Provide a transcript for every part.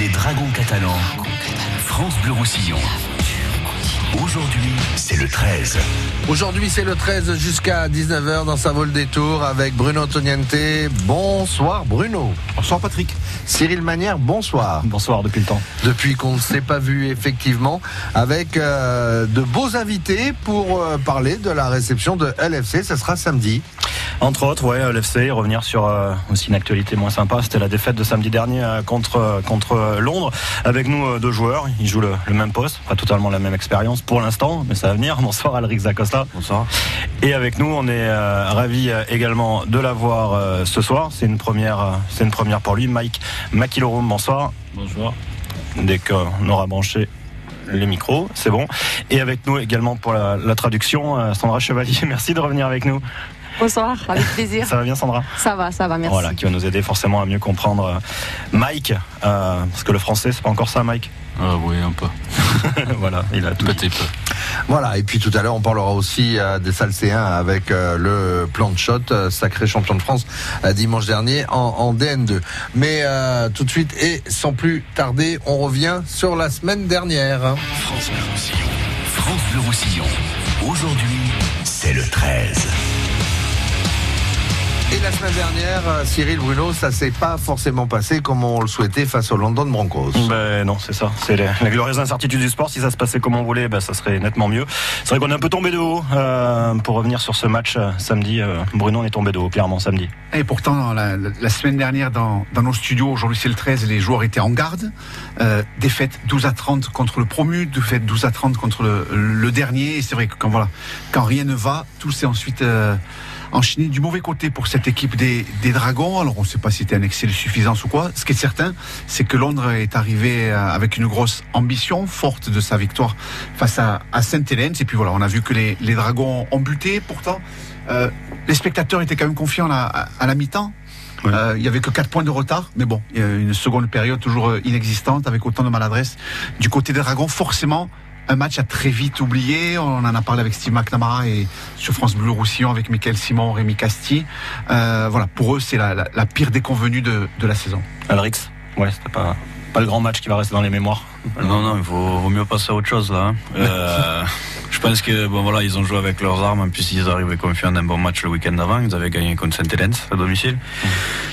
Les Dragons catalans. France Bleu Roussillon. Aujourd'hui, c'est le 13. Aujourd'hui, c'est le 13 jusqu'à 19h dans sa vol des tours avec Bruno Toniente. Bonsoir Bruno. Bonsoir Patrick. Cyril Manière, bonsoir. Bonsoir depuis le temps. Depuis qu'on ne s'est pas vu effectivement, avec euh, de beaux invités pour euh, parler de la réception de LFC. Ce sera samedi. Entre autres, ouais, LFC, revenir sur euh, aussi une actualité moins sympa, c'était la défaite de samedi dernier euh, contre, euh, contre Londres. Avec nous, deux joueurs, ils jouent le, le, même poste, pas totalement la même expérience pour l'instant, mais ça va venir. Bonsoir Alric Zacosta. Bonsoir. Et avec nous, on est ravis également de l'avoir ce soir. C'est une première, c'est une première pour lui, Mike Makilorum. Bonsoir. Bonsoir. Dès qu'on aura branché les micros, c'est bon. Et avec nous également pour la, la traduction, Sandra Chevalier. Merci de revenir avec nous. Bonsoir, avec plaisir. Ça va bien Sandra? Ça va, ça va, merci. Voilà, qui va nous aider forcément à mieux comprendre Mike, euh, parce que le français, c'est pas encore ça, Mike? Euh, Oui, un peu. voilà, il a tout Petit peu. Voilà, et puis tout à l'heure, on parlera aussi euh, des Salcéens avec euh, le plan de shot, euh, sacré champion de France dimanche dernier en, en DN2. Mais tout de suite, et sans plus tarder, on revient sur la semaine dernière. France Bleu Roussillon. France Bleu Roussillon. Aujourd'hui, c'est le 13. Et la semaine dernière, Cyril Bruno, ça s'est pas forcément passé comme on le souhaitait face au London Broncos. Ben non, c'est ça. C'est la, la glorieuse incertitude du sport. Si ça se passait comme on voulait, ben, ça serait nettement mieux. C'est vrai qu'on est un peu tombé de haut. Euh, pour revenir sur ce match euh, samedi, euh, Bruno, on est tombé de haut, clairement, samedi. Et pourtant, la, la semaine dernière, dans, dans nos studios, aujourd'hui c'est le 13, les joueurs étaient en garde. Euh, défaite 12 à 30 contre le promu, défaite 12 à 30 contre le, le dernier. Et c'est vrai que quand, voilà, quand rien ne va, tout s'est ensuite enchaîné du mauvais côté pour cette équipe des, des Dragons. Alors on ne sait pas si c'était un excès de suffisance ou quoi. Ce qui est certain, c'est que Londres est arrivé avec une grosse ambition, forte de sa victoire face à, à Saint-Hélène. Et puis voilà, on a vu que les, les Dragons ont buté. Pourtant, euh, les spectateurs étaient quand même confiants à, à, à la mi-temps. Euh, il y avait que 4 points de retard, mais bon, il y a une seconde période toujours inexistante avec autant de maladresse du côté des Dragons. Forcément, un match à très vite oublié. On en a parlé avec Steve McNamara et sur France Bleu Roussillon avec Michael Simon, Rémi Casti. Euh, voilà, pour eux, c'est la, la, la, pire déconvenue de, de la saison. Alrix, ouais, c'était pas, pas le grand match qui va rester dans les mémoires. Non, non, il vaut, vaut mieux passer à autre chose là. Hein. Euh, je pense que bon voilà, ils ont joué avec leurs armes. En plus, ils arrivaient confiants d'un bon match le week-end d'avant. Ils avaient gagné contre Saint-Hélène à domicile. Mmh.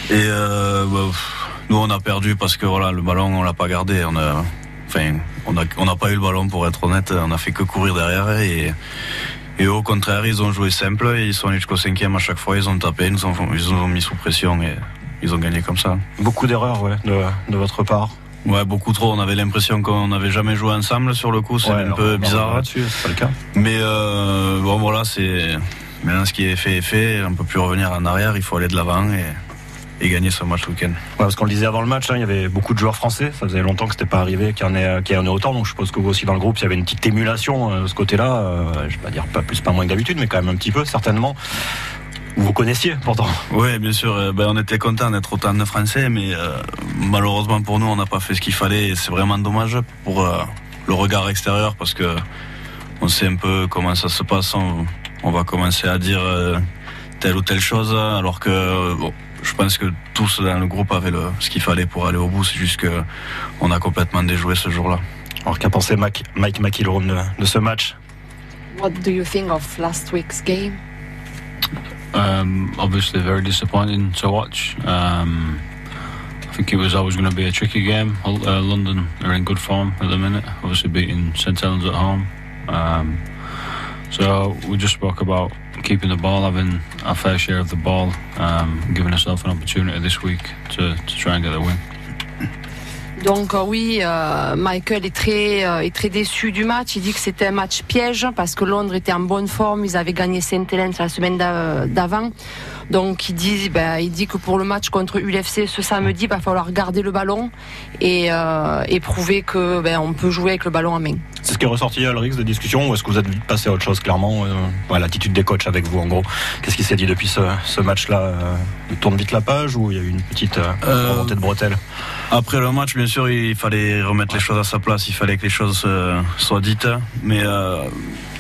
Et euh, bah, nous, on a perdu parce que voilà, le ballon, on l'a pas gardé. On a Enfin, on n'a on a pas eu le ballon pour être honnête. On a fait que courir derrière et, et au contraire, ils ont joué simple. Ils sont allés jusqu'au cinquième à chaque fois. Ils ont tapé, ils nous ont, ils nous ont mis sous pression et ils ont gagné comme ça. Beaucoup d'erreurs, ouais, de, de, votre part. Ouais, beaucoup trop. On avait l'impression qu'on n'avait jamais joué ensemble sur le coup. C'est ouais, un peu bizarre. Là-dessus, c'est pas le cas. Mais euh, bon, voilà, c'est maintenant ce qui est fait est fait. On peut plus revenir en arrière. Il faut aller de l'avant et et gagner ce match week-end. Ouais, parce qu'on le disait avant le match, hein, il y avait beaucoup de joueurs français. Ça faisait longtemps que c'était pas arrivé qu'il y en ait, qu'il y en ait autant. Donc je suppose que vous aussi dans le groupe, il y avait une petite émulation euh, de ce côté-là. Euh, je vais pas dire pas plus, pas moins que d'habitude, mais quand même un petit peu certainement. Vous connaissiez pourtant. Oui, bien sûr. Ben, on était content d'être autant de Français, mais euh, malheureusement pour nous, on n'a pas fait ce qu'il fallait. Et c'est vraiment dommage pour euh, le regard extérieur parce que on sait un peu comment ça se passe. On, on va commencer à dire euh, telle ou telle chose, alors que bon, je pense que tous dans le groupe avaient le, ce qu'il fallait pour aller au bout. C'est juste que on a complètement déjoué ce jour-là. Alors qu'a pensé Mike, Mike McIlroy de, de, ce match? What do you think of last week's game? Um, Obviously very disappointing to watch. Um, I think it was always going to be a tricky game. Uh, London are in good form at the minute. Obviously beating St Helens at home. Um, so we just spoke about keeping the ball, having our fair share of the ball, um, giving ourselves an opportunity this week to, to try and get the win. Donc euh, oui, euh, Michael est très, euh, est très déçu du match. Il dit que c'était un match piège parce que Londres était en bonne forme. Ils avaient gagné Saint-Hélène la semaine d'avant. Donc il dit, ben, il dit que pour le match contre ULFC ce samedi, il va falloir garder le ballon et, euh, et prouver que ben, on peut jouer avec le ballon en main. C'est ce qui est ressorti à l'Orix de discussion ou est-ce que vous êtes vite passé à autre chose clairement euh, ouais, L'attitude des coachs avec vous en gros? Qu'est-ce qui s'est dit depuis ce, ce match-là euh, Il tourne vite la page ou il y a eu une petite euh, remontée de bretelles? Après le match, bien sûr, il fallait remettre les choses à sa place, il fallait que les choses soient dites. Mais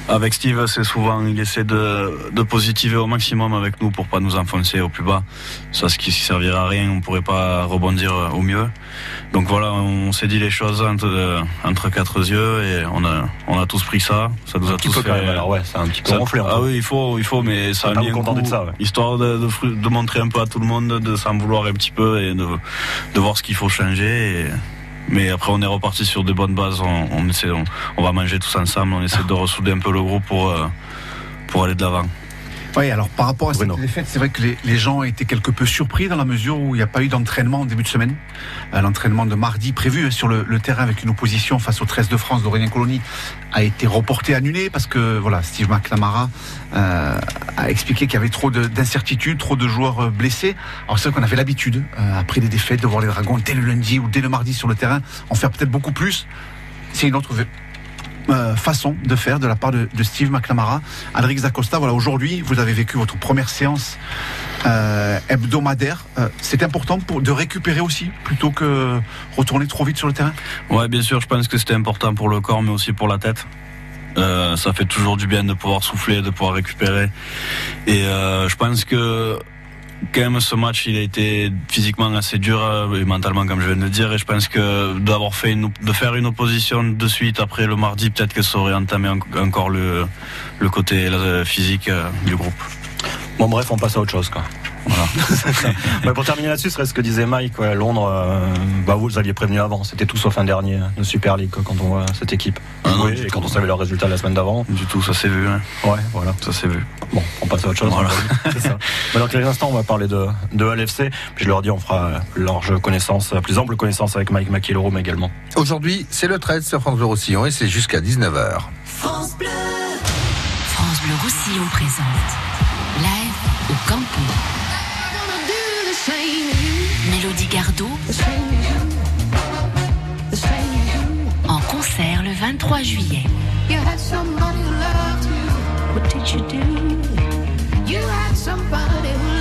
avec Steve, c'est souvent, il essaie de, de positiver au maximum avec nous pour pas nous enfoncer au plus bas. Ça, ce qui servira à rien, on pourrait pas rebondir au mieux. Donc voilà, on s'est dit les choses entre, entre quatre yeux et on a, on a tous pris ça. Ça nous a tous fait. quand même, alors ouais, c'est un petit peu Ça- ah oui, il faut, il faut, mais ça a mis un coup, de ça, ouais. histoire de, de, de montrer un peu à tout le monde, de s'en vouloir un petit peu et de, de voir ce qu'il faut changer. et- mais après, on est reparti sur de bonnes bases. On, on essaie, on, on va manger tous ensemble. On essaie de ressouder un peu le groupe pour, euh, pour aller de l'avant. Oui, alors par rapport à cette défaite, c'est vrai que les, les gens étaient quelque peu surpris dans la mesure où il n'y a pas eu d'entraînement en début de semaine. Euh, L'entraînement de mardi prévu hein, sur le, le terrain avec une opposition face au 13 de France d'Aurélien Colony a été reporté, annulé parce que voilà, Steve McNamara euh, a expliqué qu'il y avait trop de- d'incertitudes, trop de joueurs euh, blessés. Alors c'est vrai qu'on avait l'habitude, euh, après des défaites, de voir les Dragons dès le lundi ou dès le mardi sur le terrain, en faire peut-être beaucoup plus. C'est une autre euh, façon de faire de la part de, de Steve McNamara. Alrix Acosta, voilà, aujourd'hui, vous avez vécu votre première séance euh, hebdomadaire. Euh, c'est important pour, de récupérer aussi, plutôt que retourner trop vite sur le terrain? Ouais, bien sûr, je pense que c'était important pour le corps, mais aussi pour la tête. Euh, ça fait toujours du bien de pouvoir souffler, de pouvoir récupérer. Et euh, je pense que quand même ce match, il a été physiquement assez dur euh, et mentalement, comme je viens de le dire. Et je pense que d'avoir fait de faire une opposition de suite après le mardi, peut-être que ça aurait entamé en- encore le, le côté euh, physique euh, du groupe. Bon, bref, on passe à autre chose, quoi. Voilà. Ouais, pour terminer là-dessus, serait ce que disait Mike, ouais, Londres, euh, bah vous, vous aviez prévenu avant, c'était tout sauf un dernier de Super League quoi, quand on voit cette équipe. Ah non, oui, et quand on savait leurs résultats la semaine d'avant. Du tout, ça s'est vu. Hein. Ouais, voilà. Ça s'est vu. Bon, on passe à autre chose. Voilà. C'est ça. Mais dans quelques instants, on va parler de, de LFC. Puis je leur dis, on fera large connaissance, plus ample connaissance avec Mike McIlroy également. Aujourd'hui, c'est le 13 sur France Bleu Roussillon et c'est jusqu'à 19h. France Bleu. France Bleu Roussillon présente Campo. Mélodie Gardot en concert le 23 juillet. You had somebody who loved you. What did you do? You had somebody who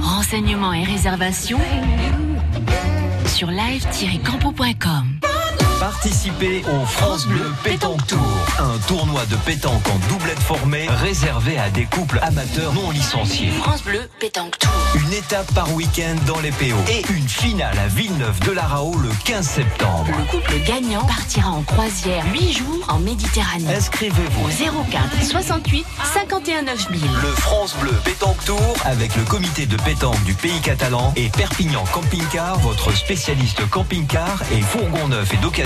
Renseignements et réservations sur live-campo.com. Participez au France Bleu Pétanque Tour, un tournoi de pétanque en doublette formée réservé à des couples amateurs non licenciés. France Bleu Pétanque Tour. Une étape par week-end dans les PO et une finale à Villeneuve de l'Arao le 15 septembre. Le couple gagnant partira en croisière 8 jours en Méditerranée. Inscrivez-vous Au 04 68 51 9000. le France Bleu Pétanque Tour avec le comité de pétanque du pays catalan et Perpignan Camping Car, votre spécialiste camping-car et fourgon neuf et d'occasion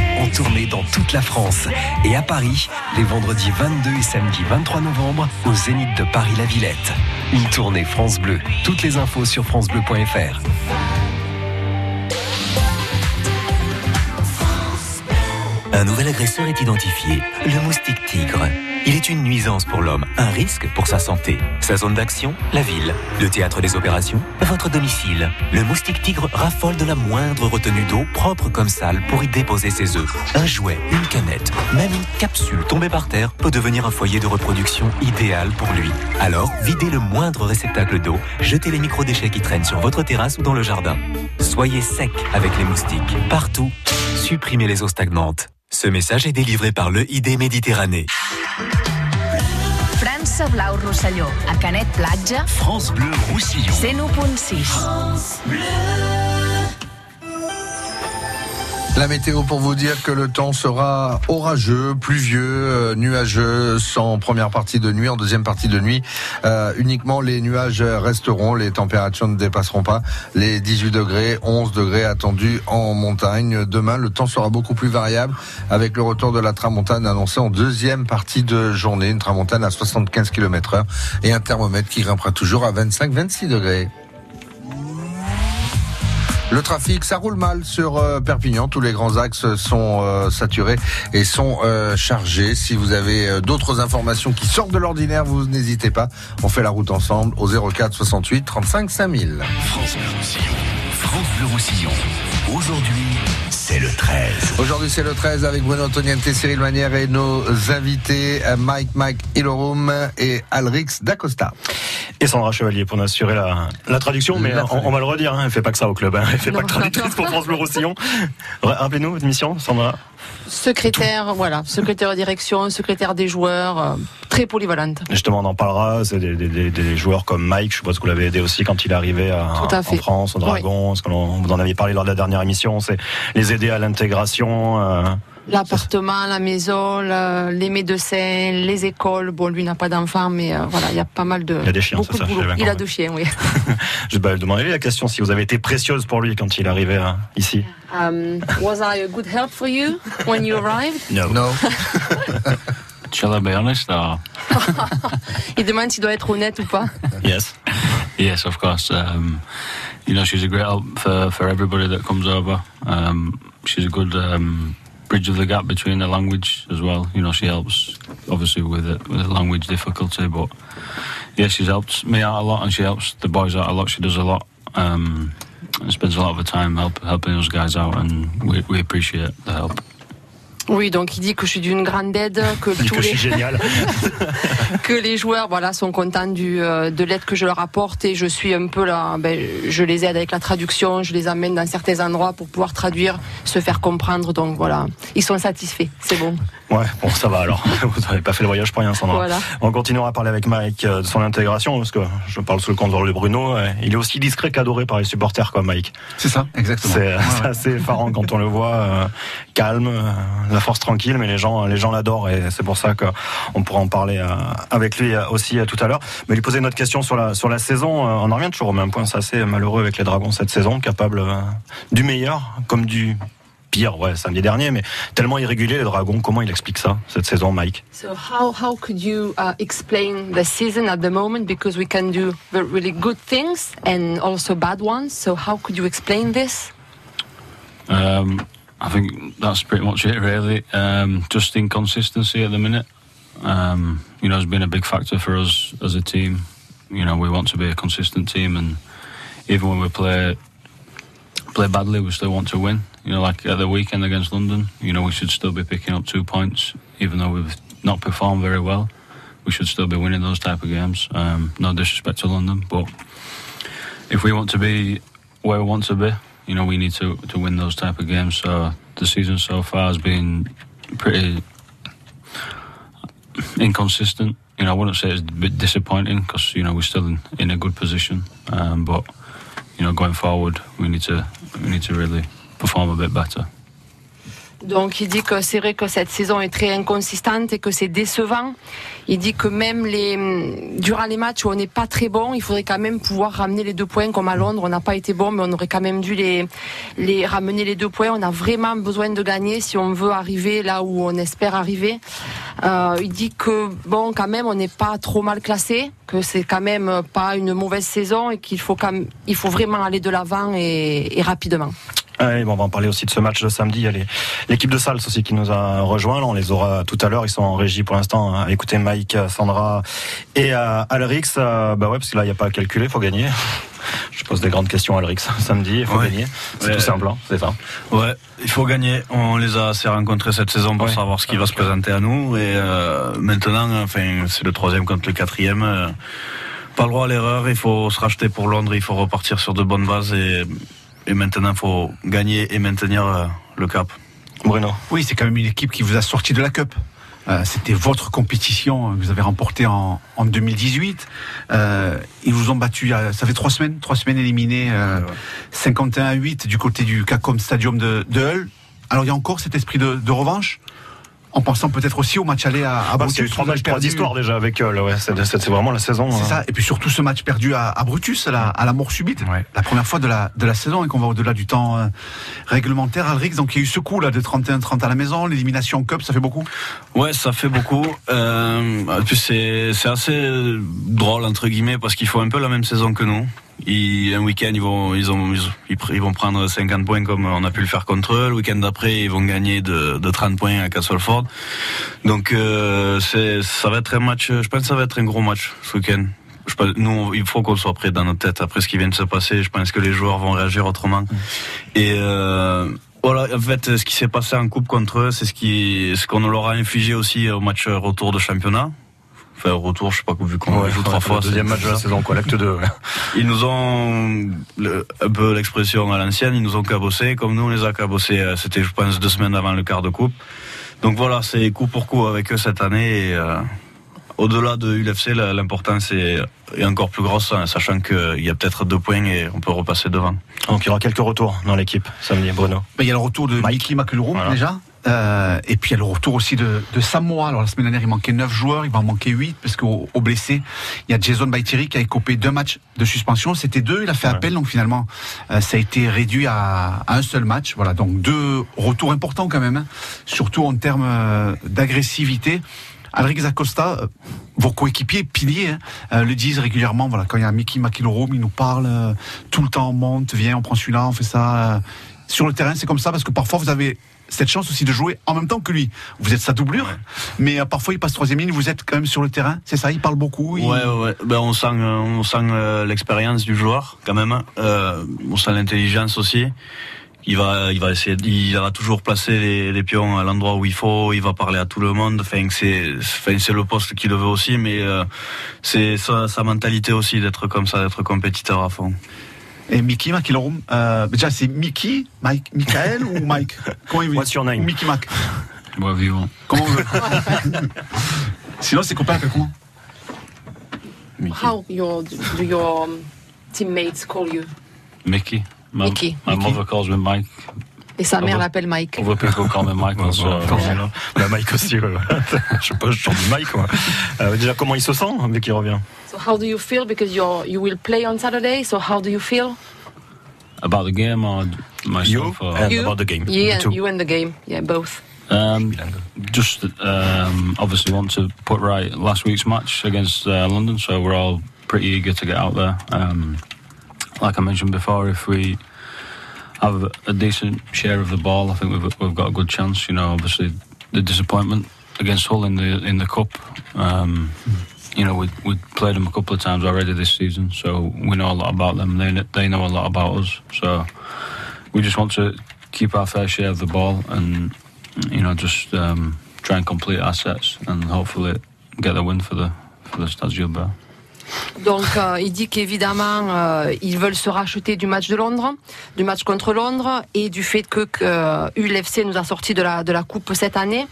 En tournée dans toute la France et à Paris, les vendredis 22 et samedi 23 novembre, au Zénith de Paris-La Villette. Une tournée France Bleu. Toutes les infos sur francebleu.fr. Un nouvel agresseur est identifié, le moustique tigre. Il est une nuisance pour l'homme, un risque pour sa santé. Sa zone d'action, la ville. Le théâtre des opérations, votre domicile. Le moustique tigre raffole de la moindre retenue d'eau, propre comme sale, pour y déposer ses œufs. Un jouet, une canette, même une capsule tombée par terre peut devenir un foyer de reproduction idéal pour lui. Alors, videz le moindre réceptacle d'eau, jetez les microdéchets qui traînent sur votre terrasse ou dans le jardin. Soyez sec avec les moustiques. Partout, supprimez les eaux stagnantes. Ce message est délivré par le ID Méditerranée. França Blau Rosselló, a Canet Platja, France Bleu Roussillon. 101.6. La météo pour vous dire que le temps sera orageux, pluvieux, euh, nuageux, en première partie de nuit, en deuxième partie de nuit. euh, uniquement les nuages resteront, les températures ne dépasseront pas les 18 degrés, 11 degrés attendus en montagne. Demain, le temps sera beaucoup plus variable avec le retour de la tramontane annoncé en deuxième partie de journée. Une tramontane à 75 km heure et un thermomètre qui grimpera toujours à 25-26 degrés. Le trafic, ça roule mal sur euh, Perpignan. Tous les grands axes sont euh, saturés et sont euh, chargés. Si vous avez d'autres informations qui sortent de l'ordinaire, vous n'hésitez pas. On fait la route ensemble au 04 68 35 5000. France Bleu Roussillon. France Bleu Roussillon. Aujourd'hui, c'est le 13. Aujourd'hui, c'est le 13 avec Bruno Antoniente, Cyril Manière et nos invités Mike Mike Ilorum et Alrix D'Acosta. Et Sandra Chevalier pour nous assurer la, la traduction, mais La on, on va le redire, hein, elle fait pas que ça au club, hein, elle fait pas que traductrice pour France Bleu Roussillon. Ra- Rappelez-nous votre mission, Sandra. Secrétaire, voilà, secrétaire de direction, secrétaire des joueurs, euh, très polyvalente. Justement, on en parlera. C'est des, des- des- des joueurs comme Mike, je suppose que vous l'avez aidé aussi quand il est arrivé à- en. France, au Dragon. Parce que l'on- vous en aviez parlé lors de la dernière émission. C'est les aider à l'intégration. L'appartement, la maison, le- les médecins, les écoles. Bon, lui n'a pas d'enfant, mais euh, voilà, il y a pas mal de. Il a des chiens, beaucoup c'est ça, de boulot. j'avais Il a deux chiens, oui. je vais demander la question si vous avez été précieuse pour lui quand il est arrivé euh, ici. Um, was I a good help for you when you arrived? No. Shall I be honest? Or? Il demande s'il doit être honnête ou pas. Yes. Yes, of course. Um, you know, she's a great help for, for everybody that comes over. Um, she's a good um, bridge of the gap between the language as well. You know, she helps obviously with the, with the language difficulty, but yeah, she's helped me out a lot, and she helps the boys out a lot. She does a lot. Um, and spends a lot of her time help, helping those guys out, and we, we appreciate the help. Oui, donc il dit que je suis d'une grande aide, que Il dit tous que je les suis génial. que les joueurs voilà sont contents du euh, de l'aide que je leur apporte et je suis un peu là ben, je les aide avec la traduction je les amène dans certains endroits pour pouvoir traduire se faire comprendre donc voilà ils sont satisfaits c'est bon Ouais, bon, ça va alors. Vous n'avez pas fait le voyage pour rien, Sandra. Voilà. On continuera à parler avec Mike euh, de son intégration, parce que je parle sous le contrôle de Bruno. euh, Il est aussi discret qu'adoré par les supporters, quoi, Mike. C'est ça, exactement. C'est Ouais, c'est ouais. assez effarant quand on le voit euh, calme, euh, la force tranquille, mais les gens, les gens l'adorent et c'est pour ça qu'on pourra en parler euh, avec lui euh, aussi euh, tout à l'heure. Mais lui poser une autre question sur la sur la saison. euh, On en revient toujours au même point. C'est assez malheureux avec les Dragons cette saison, capable euh, du meilleur comme du pire. Ouais, samedi dernier, mais tellement irrégulier les Dragons. Comment il explique ça cette saison, Mike? So how how could you uh, explain the season at the moment? Because we can do the really good things and also bad ones so how could you explain this? Um, I think that's pretty much it, really. Um, just inconsistency at the minute. Um, you know, has been a big factor for us as a team. You know, we want to be a consistent team, and even when we play play badly, we still want to win. You know, like at the weekend against London, you know, we should still be picking up two points, even though we've not performed very well. We should still be winning those type of games. Um, no disrespect to London, but if we want to be where we want to be, you know, we need to, to win those type of games. So the season so far has been pretty inconsistent. You know, I wouldn't say it's a bit disappointing because you know we're still in, in a good position, um, but you know, going forward, we need to we need to really perform a bit better. Donc il dit que c'est vrai que cette saison est très inconsistante et que c'est décevant. Il dit que même les, durant les matchs où on n'est pas très bon, il faudrait quand même pouvoir ramener les deux points comme à Londres. On n'a pas été bon, mais on aurait quand même dû les, les ramener les deux points. On a vraiment besoin de gagner si on veut arriver là où on espère arriver. Euh, il dit que bon, quand même, on n'est pas trop mal classé, que c'est quand même pas une mauvaise saison et qu'il faut quand même, il faut vraiment aller de l'avant et, et rapidement. Ouais, bon, on va en parler aussi de ce match de samedi. Il y a l'équipe de Sals aussi qui nous a rejoint. Là, on les aura tout à l'heure. Ils sont en régie pour l'instant. hein. Écoutez Mike, Sandra et euh, Alrix. euh, bah ouais, parce que là, il n'y a pas à calculer. Il faut gagner. Je pose des grandes questions à Alrix. Samedi, il faut Ouais. gagner. C'est Ouais. tout simple. hein, C'est ça. Ouais, il faut gagner. On les a assez rencontrés cette saison pour savoir ce qui va se présenter à nous. Et euh, maintenant, enfin, c'est le troisième contre le quatrième. pas le droit à l'erreur. Il faut se racheter pour Londres. Il faut repartir sur de bonnes bases. Et, et maintenant, il faut gagner et maintenir euh, le cap. Bruno. Oui, c'est quand même une équipe qui vous a sorti de la Cup. Euh, C'était votre compétition que vous avez remportée en, en 2018. Euh, ils vous ont battu, il y a- ça fait trois semaines, trois semaines éliminés, euh, 51 à 8 du côté du Cacom Stadium de, de Hull. Alors il y a encore cet esprit de, de revanche? En pensant peut-être aussi au match aller à, à Bah, c'est Brutus. trois matchs, déjà avec eux. ouais, c'est vraiment la saison. C'est hein. ça. Et puis surtout ce match perdu à, à Brutus, à la, à la mort subite. La première fois de la, de la saison et qu'on va au-delà du temps euh, réglementaire. Alrix, donc il y a eu ce coup là de 31-30 à la maison, l'élimination en Cup, ça fait beaucoup? Ouais, ça fait beaucoup. Euh, en plus, c'est c'est assez drôle entre guillemets parce qu'ils font un peu la même saison que nous. Un week-end, ils vont, ils, ont, ils, vont prendre 50 points comme on a pu le faire contre eux. Le week-end d'après, ils vont gagner de, de 30 points à Castleford. Donc, euh, ça va être un match. Je pense que ça va être un gros match ce week-end. Nous, il faut qu'on soit prêt dans notre tête après ce qui vient de se passer. Je pense que les joueurs vont réagir autrement. Et euh, voilà, en fait, ce qui s'est passé en coupe contre eux, c'est ce qui, ce qu'on leur a infligé aussi au match retour de championnat. Enfin, retour, je sais pas vu qu'on Ouais, joue trois le fois. deuxième c'est- match de la saison, quoi, l'acte 2. Ils nous ont, le- un peu l'expression à l'ancienne, ils nous ont cabossé, comme nous on les a cabossés, euh, c'était je pense deux semaines avant le quart de coupe. Donc voilà, c'est coup pour coup avec eux cette année. Et, euh, au-delà de l'UFC, l'importance est, est encore plus grosse, hein, sachant qu'il y a peut-être deux points et on peut repasser devant. Donc il y aura quelques retours dans l'équipe samedi, Bruno. Ben, il y a le retour de Mickey McIlroy déjà? Euh, et puis il y a le retour aussi de, de Samoa. Alors la semaine dernière, il manquait 9 joueurs, il va en manquer 8 parce qu'au au blessé, il y a Jason Baitiri qui a écopé deux matchs de suspension. C'était deux, il a fait appel, donc finalement, euh, ça a été réduit à, à un seul match. Voilà, donc deux retours importants quand même, hein, surtout en termes euh, d'agressivité. Alrix Acosta, euh, vos coéquipiers, piliers, hein, euh, le disent régulièrement. Voilà, quand il y a Mickey McIlroy, il nous parle euh, tout le temps, on monte, viens, on prend celui-là, on fait ça. euh. Sur le terrain, c'est comme ça parce que parfois vous avez cette chance aussi de jouer en même temps que lui. Vous êtes sa doublure, mais euh, parfois il passe troisième ligne, vous êtes quand même sur le terrain. C'est ça, il parle beaucoup. il- Ouais, ouais. Ben, on sent, euh, on sent euh, l'expérience du joueur quand même. Euh, on sent l'intelligence aussi. Il va, il va essayer, il va toujours placer les, les pions à l'endroit où il faut. Il va parler à tout le monde. Enfin, c'est, enfin, c'est le poste qu'il veut aussi, mais euh, c'est sa, sa mentalité aussi d'être comme ça, d'être compétiteur à fond. Et Mickey McIlroy, euh, déjà c'est Mickey, Mike, Michael ou Mike Comment il What's your name? Mickey Mac. Whatever you want. Comment on veut Sinon, ses copains appellent comment How your, do your teammates call you? Mickey. My, Mickey. My mother calls me Mike. Et sa mère Other- l'appelle Mike. Other people call me Michael. so, Bah, Mike aussi, ouais, je sais pas, je chante du Mike. Quoi. Euh, déjà, comment il se sent dès qu'il revient So how do you feel? Because you're, you will play on Saturday? So how do you feel? About the game or myself? or? you? Yeah, you and the game. Yeah, both. Um, just um, obviously want to put right last week's match against uh, London, so we're all pretty eager to get out there. Um, like I mentioned before, if we have a- decent share of the ball, I think we've we've got a good chance. You know, obviously the disappointment against Hull in the in the cup. Um, you know, we we played them a couple of times already this season, so we know a lot about them. They they know a lot about us. So we just want to keep our fair share of the ball and you know just um, try and complete our sets and hopefully get the win for the for the Gilbert. Donc, euh, il dit qu'évidemment, euh, ils veulent se racheter du match de Londres, du match contre Londres, et du fait que, que euh, ULFC nous a sorti de la, de la coupe cette année.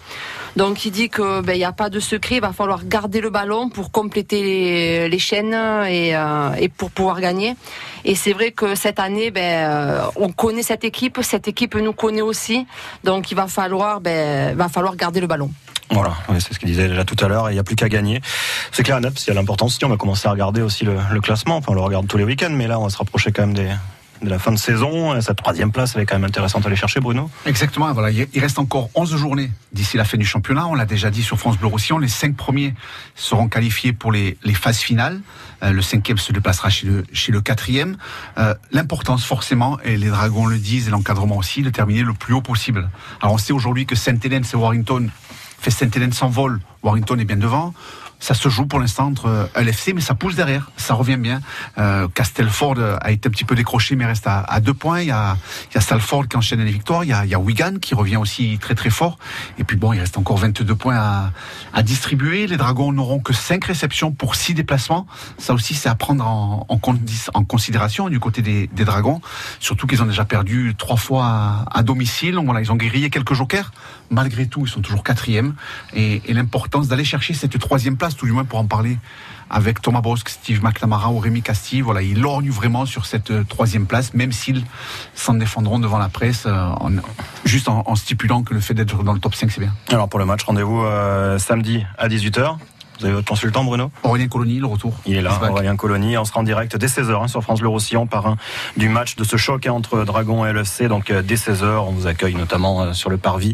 Donc, il dit que ben, il n'y a pas de secret, il va falloir garder le ballon pour compléter les, chaînes et, euh, et pour pouvoir gagner. Et c'est vrai que cette année, ben, euh, on connaît cette équipe, cette équipe nous connaît aussi. Donc, il va falloir, ben, va falloir garder le ballon. Voilà, c'est ce qu'il disait déjà tout à l'heure, il n'y a plus qu'à gagner. C'est clair et net, s'il y a l'importance, si on va commencer à regarder aussi le, le classement, enfin on le regarde tous les week-ends, mais là on va se rapprocher quand même des, de la fin de saison, et cette troisième place elle est quand même intéressante à aller chercher Bruno. Exactement, il reste encore 11 journées d'ici la fin du championnat. On l'a déjà dit sur France Bleu Roussillon, les cinq premiers seront qualifiés pour les, phases finales. Euh, le cinquième se déplacera chez le, chez le quatrième. Euh, L'importance, forcément, et les Dragons le disent, et l'encadrement aussi, de terminer le plus haut possible. Alors on sait aujourd'hui que Saint-Hélène et Warrington fait Saint-Hélène s'envole, Warrington est bien devant. Ça se joue pour l'instant entre euh, LFC, mais ça pousse derrière, ça revient bien. Euh, Castelford a été un petit peu décroché, mais reste à, deux points. Il y, a, il y a Salford qui enchaîne les victoires, il y, a, il y a Wigan qui revient aussi très très fort. Et puis bon, il reste encore 22 points à, à distribuer. Les Dragons n'auront que 5 réceptions pour 6 déplacements. Ça aussi, c'est à prendre en, en, en considération du côté des, des Dragons. Surtout qu'ils ont déjà perdu trois fois à, à domicile. Donc voilà, ils ont grillé quelques jokers. Malgré tout, ils sont toujours quatrième. Et, et l'importance d'aller chercher cette troisième place tout du moins pour en parler avec Thomas Bosque, Steve McNamara ou Rémi Castille. Voilà, ils lorgnent vraiment sur cette euh, troisième place, même s'ils s'en défendront devant la presse, euh, juste en, en stipulant que le fait d'être dans le top 5, c'est bien. Alors pour le match, rendez-vous euh, samedi à 18h. Vous avez votre consultant Bruno Aurélien Colony, le retour. Il est là. Aurélien Colony. On sera en direct dès 16h hein, sur France Bleu Roussillon par un du match de ce choc hein, entre Dragon et LFC. Donc euh, dès 16h, on vous accueille notamment euh, sur le parvis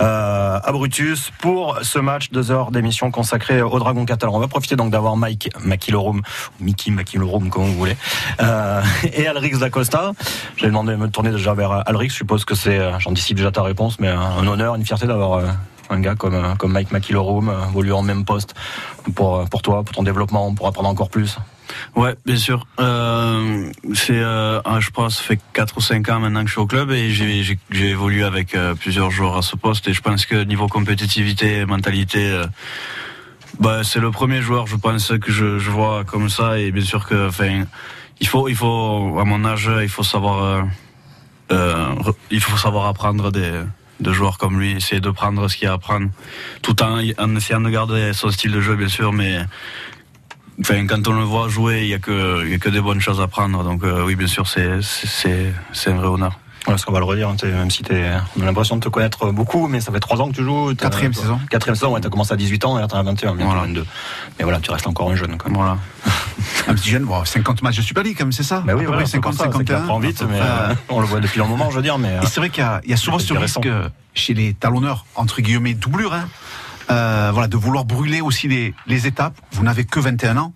euh, à Brutus pour ce match, deux heures d'émission consacrée au Dragon catalan. On va profiter donc d'avoir Mike Makilorum, ou Mickey Makilorum, comme vous voulez, euh, et Alrix Dacosta. J'ai demandé de me tourner déjà vers Alrix. Je suppose que c'est, euh, j'anticipe déjà ta réponse, mais un, honneur, une fierté d'avoir un gars comme, euh, comme Mike Makilorum, euh, évolué en même poste pour, euh, pour toi, pour ton développement, pour apprendre encore plus. Ouais, bien sûr. Euh, c'est, euh, ah, je pense, ça fait 4 ou 5 ans maintenant que je suis au club et j'ai, évolué avec euh, plusieurs joueurs à ce poste et je pense que niveau compétitivité, mentalité, euh, bah, c'est le premier joueur, je pense, que je, vois comme ça et bien sûr que, il faut, il faut, à mon âge, il faut savoir, euh, euh, il faut savoir apprendre des de joueurs comme lui, essayer de prendre ce qu'il y a à prendre, tout en, essayant de garder son style de jeu, bien sûr, mais quand on le voit jouer, il y a que, des bonnes choses à prendre. Donc euh, oui, bien sûr, c'est un vrai honneur. Ouais, qu'on va le redire, hein, même si t'es, on a l'impression de te connaître beaucoup, mais ça fait trois ans que tu joues. Quatrième saison. Quatrième saison, ouais, t'as commencé à 18 ans et là t'en as 21, bientôt Voilà. 22. Mais voilà, tu restes encore un jeune. Voilà. Un petit jeune, bon, 50 matchs de Super League, quand même, c'est ça? Bah oui, À peu voilà, près c'est pour 50, ça, c'est qu'il 51. apprend vite, mais euh, on le voit depuis un moment, je veux dire, mais. euh, c'est vrai qu'il y a, il y a souvent ce risque chez les talonneurs, entre guillemets, doublure, hein, euh, voilà, de vouloir brûler aussi les, les étapes. Vous n'avez que 21 ans.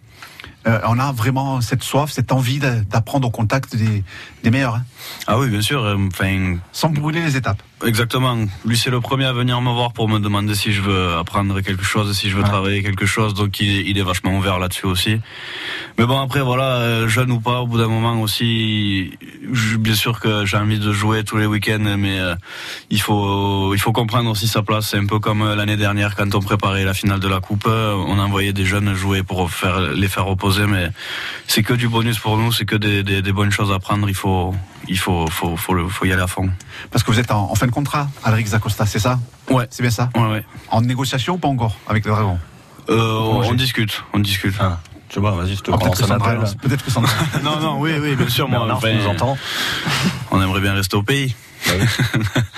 Euh, on a vraiment cette soif, cette envie d'a- d'apprendre au contact des, des meilleurs, hein, Ah oui, bien sûr. euh, Enfin, sans brûler les étapes. exactement. Lui, c'est le premier à venir me voir pour me demander si je veux apprendre quelque chose, si je veux Ouais. travailler quelque chose. Donc, il, il est vachement ouvert là-dessus aussi. Mais bon, après, voilà, euh, jeune ou pas, au bout d'un moment aussi, je- bien sûr que j'ai envie de jouer tous les week-ends, mais euh, il faut, il faut comprendre aussi sa place. C'est un peu comme l'année dernière quand on préparait la finale de la Coupe, on envoyait des jeunes jouer pour faire les faire reposer, mais c'est que du bonus pour nous, c'est que des, des, des bonnes choses à prendre. Il faut, il faut, faut, faut, le- faut y aller à fond. Parce que vous êtes en, en fin de contrat, Alric Zacosta, c'est ça? Ouais. C'est bien ça? Ouais, ouais. En négociation ou pas encore avec le Dragon? Euh, on discute, on discute. Ah, tu vois, vas-y, je te Ah, prends Peut-être que Sandra, peut-être que Sandra. non, non, oui, oui, bien sûr. Moi, Bernard, nous entends on aimerait bien rester au pays. Bah oui.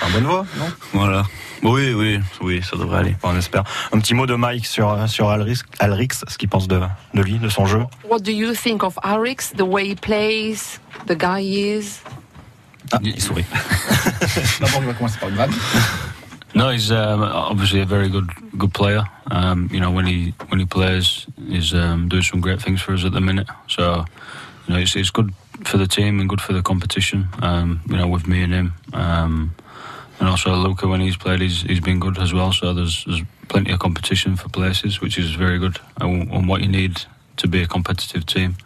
Un bonne voix, non? Voilà. Oui, oui, oui, ça devrait aller. On espère. Un petit mot de Mike sur, sur Alrix, Alrix ce qu'il pense de, de lui, de son jeu. What do you think of Arix, the way he plays, the guy he is? Ah, il sourit. D'abord, on va commencer par une vanne. No, he's um, obviously a very good good player. Um, you know, when he when he plays, he's um, doing some great things for us at the minute. So, you know, it's, it's good for the team and good for the competition. Um, you know, with me and him, um, and also Luca when he's played, he's he's been good as well. So there's there's plenty of competition for places, which is very good and, and what you need to be a competitive team.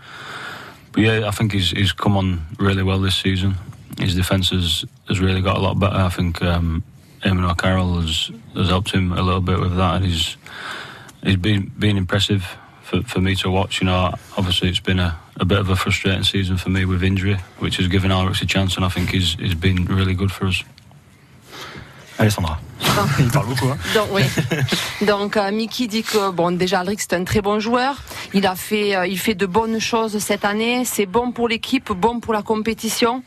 But yeah, I think he's he's come on really well this season. His defence has, has really got a lot better. I think um, Eamon O'Carroll has has helped him a little bit with that, and he's he's been been impressive for, for me to watch. You know, obviously it's been a, a bit of a frustrating season for me with injury, which has given Alex a chance, and I think he's he's been really good for us. Alessandra. Il parle beaucoup, hein Donc, oui. Donc, euh, Mickey dit que, bon, déjà, Alric, c'est un très bon joueur. Il a fait, euh, il fait de bonnes choses cette année. C'est bon pour l'équipe, bon pour la compétition.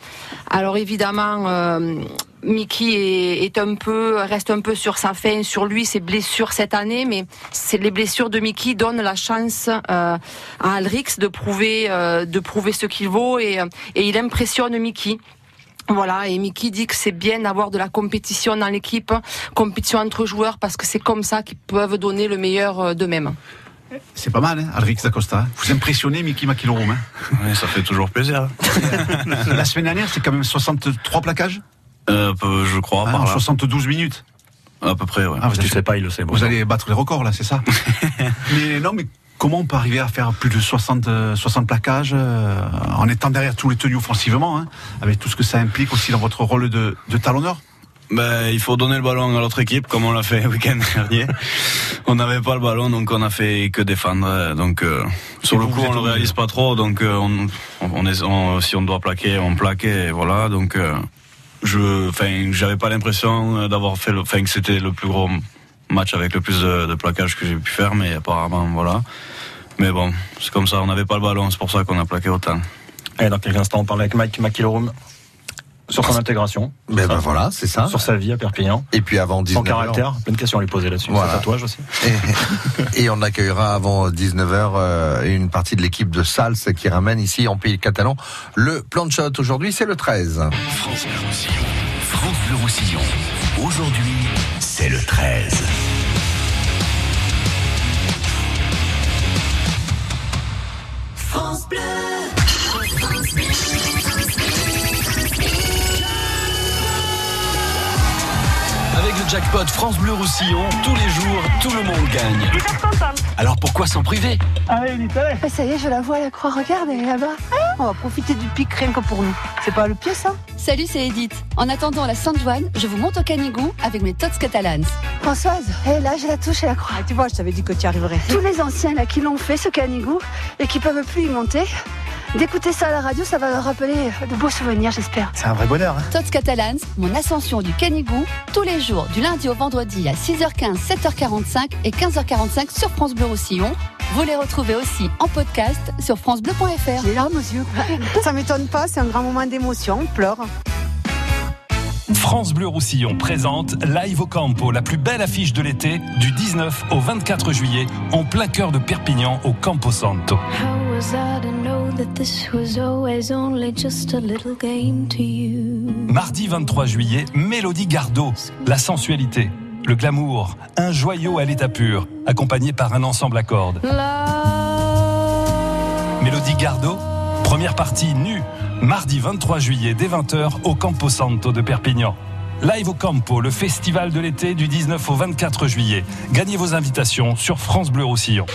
Alors, évidemment, euh, Mickey est, est un peu, reste un peu sur sa fin, sur lui, ses blessures cette année, mais c'est les blessures de Mickey donnent la chance euh, à Alrix de prouver, euh, de prouver ce qu'il vaut et, euh, et il impressionne Mickey. Voilà, et Mickey dit que c'est bien d'avoir de la compétition dans l'équipe, compétition entre joueurs, parce que c'est comme ça qu'ils peuvent donner le meilleur euh, d'eux-mêmes. C'est pas mal, hein, Alric Zacosta. Vous impressionnez Mickey Makilorum. Hein. Ouais, ça fait toujours plaisir. La semaine dernière, c'est quand même 63 plaquages Euh, peu- je crois, par en là. 72 minutes. À peu près, ouais. Ah, vous, Tu allez, sais pas, il le sait. bon. vous allez battre les records, là, c'est ça Mais non, mais comment on peut arriver à faire plus de 60, euh, 60 plaquages euh, en étant derrière tous les tenues offensivement, hein, avec tout ce que ça implique aussi dans votre rôle de, de talonneur? Ben, il faut donner le ballon à l'autre équipe, comme on l'a fait le week-end dernier. on n'avait pas le ballon, donc on a fait que défendre. Donc, euh, sur le coup, on le réalise pas trop. Donc, euh, on, on est, on- si on doit plaquer, on plaque. Et voilà. Donc, euh, je, enfin, j'avais pas l'impression d'avoir fait, le, enfin, que c'était le plus gros match avec le plus de, de plaquage que j'ai pu faire, mais apparemment, voilà. Mais bon, c'est comme ça, on n'avait pas le ballon, c'est pour ça qu'on a plaqué autant. Et dans quelques instants, on parle avec Mike McIlroom sur son intégration. Mais ben voilà, c'est ça. Sur sa vie à Perpignan. Et puis avant 19h. Son caractère, plein de questions à lui poser là-dessus. Voilà. Son tatouage aussi. Et, et on accueillera avant 19h euh, une partie de l'équipe de Sals qui ramène ici en pays catalan le plan de shot. Aujourd'hui, c'est le 13. France Bleu Roussillon. France Bleu Roussillon. Aujourd'hui, c'est le 13. France Bleu. Avec le jackpot France Bleu Roussillon, tous les jours, tout le monde gagne. Alors pourquoi s'en priver? Ah, ça y est, je la vois à la croix. Regarde, elle est là-bas. On va profiter du pic rien que pour nous. C'est pas le pied, ça Salut, c'est Edith. En attendant la Sainte-Joanne, je vous monte au Canigou avec mes Tots Catalans. Françoise, et là, j'ai la touche et la croix. tu vois, je t'avais dit que tu y arriverais. Tous les anciens là qui l'ont fait, ce canigou, et qui peuvent plus y monter, d'écouter ça à la radio, ça va leur rappeler de beaux souvenirs, j'espère. C'est un vrai bonheur. Hein. Tots Catalans, mon ascension du Canigou, tous les jours, du lundi au vendredi à 6h15, 7h45 et 15h45 sur France Bleu Roussillon. Vous les retrouvez aussi en podcast sur francebleu.fr. J'ai les larmes aux yeux. Ça m'étonne pas, c'est un grand moment d'émotion, on pleure. France Bleu Roussillon présente Live au Campo, la plus belle affiche de l'été, du 19 au 24 juillet, en plein cœur de Perpignan, au Campo Santo. How was I to know that this was always only just a little game to you? Mardi 23 juillet, Mélodie Gardot, la sensualité, le glamour, un joyau à l'état pur, accompagné par un ensemble à cordes. Mélodie Gardot, première partie nue, mardi 23 juillet dès 20h au Campo Santo de Perpignan. Live au Campo, le festival de l'été du 19 au 24 juillet. Gagnez vos invitations sur France Bleu Roussillon.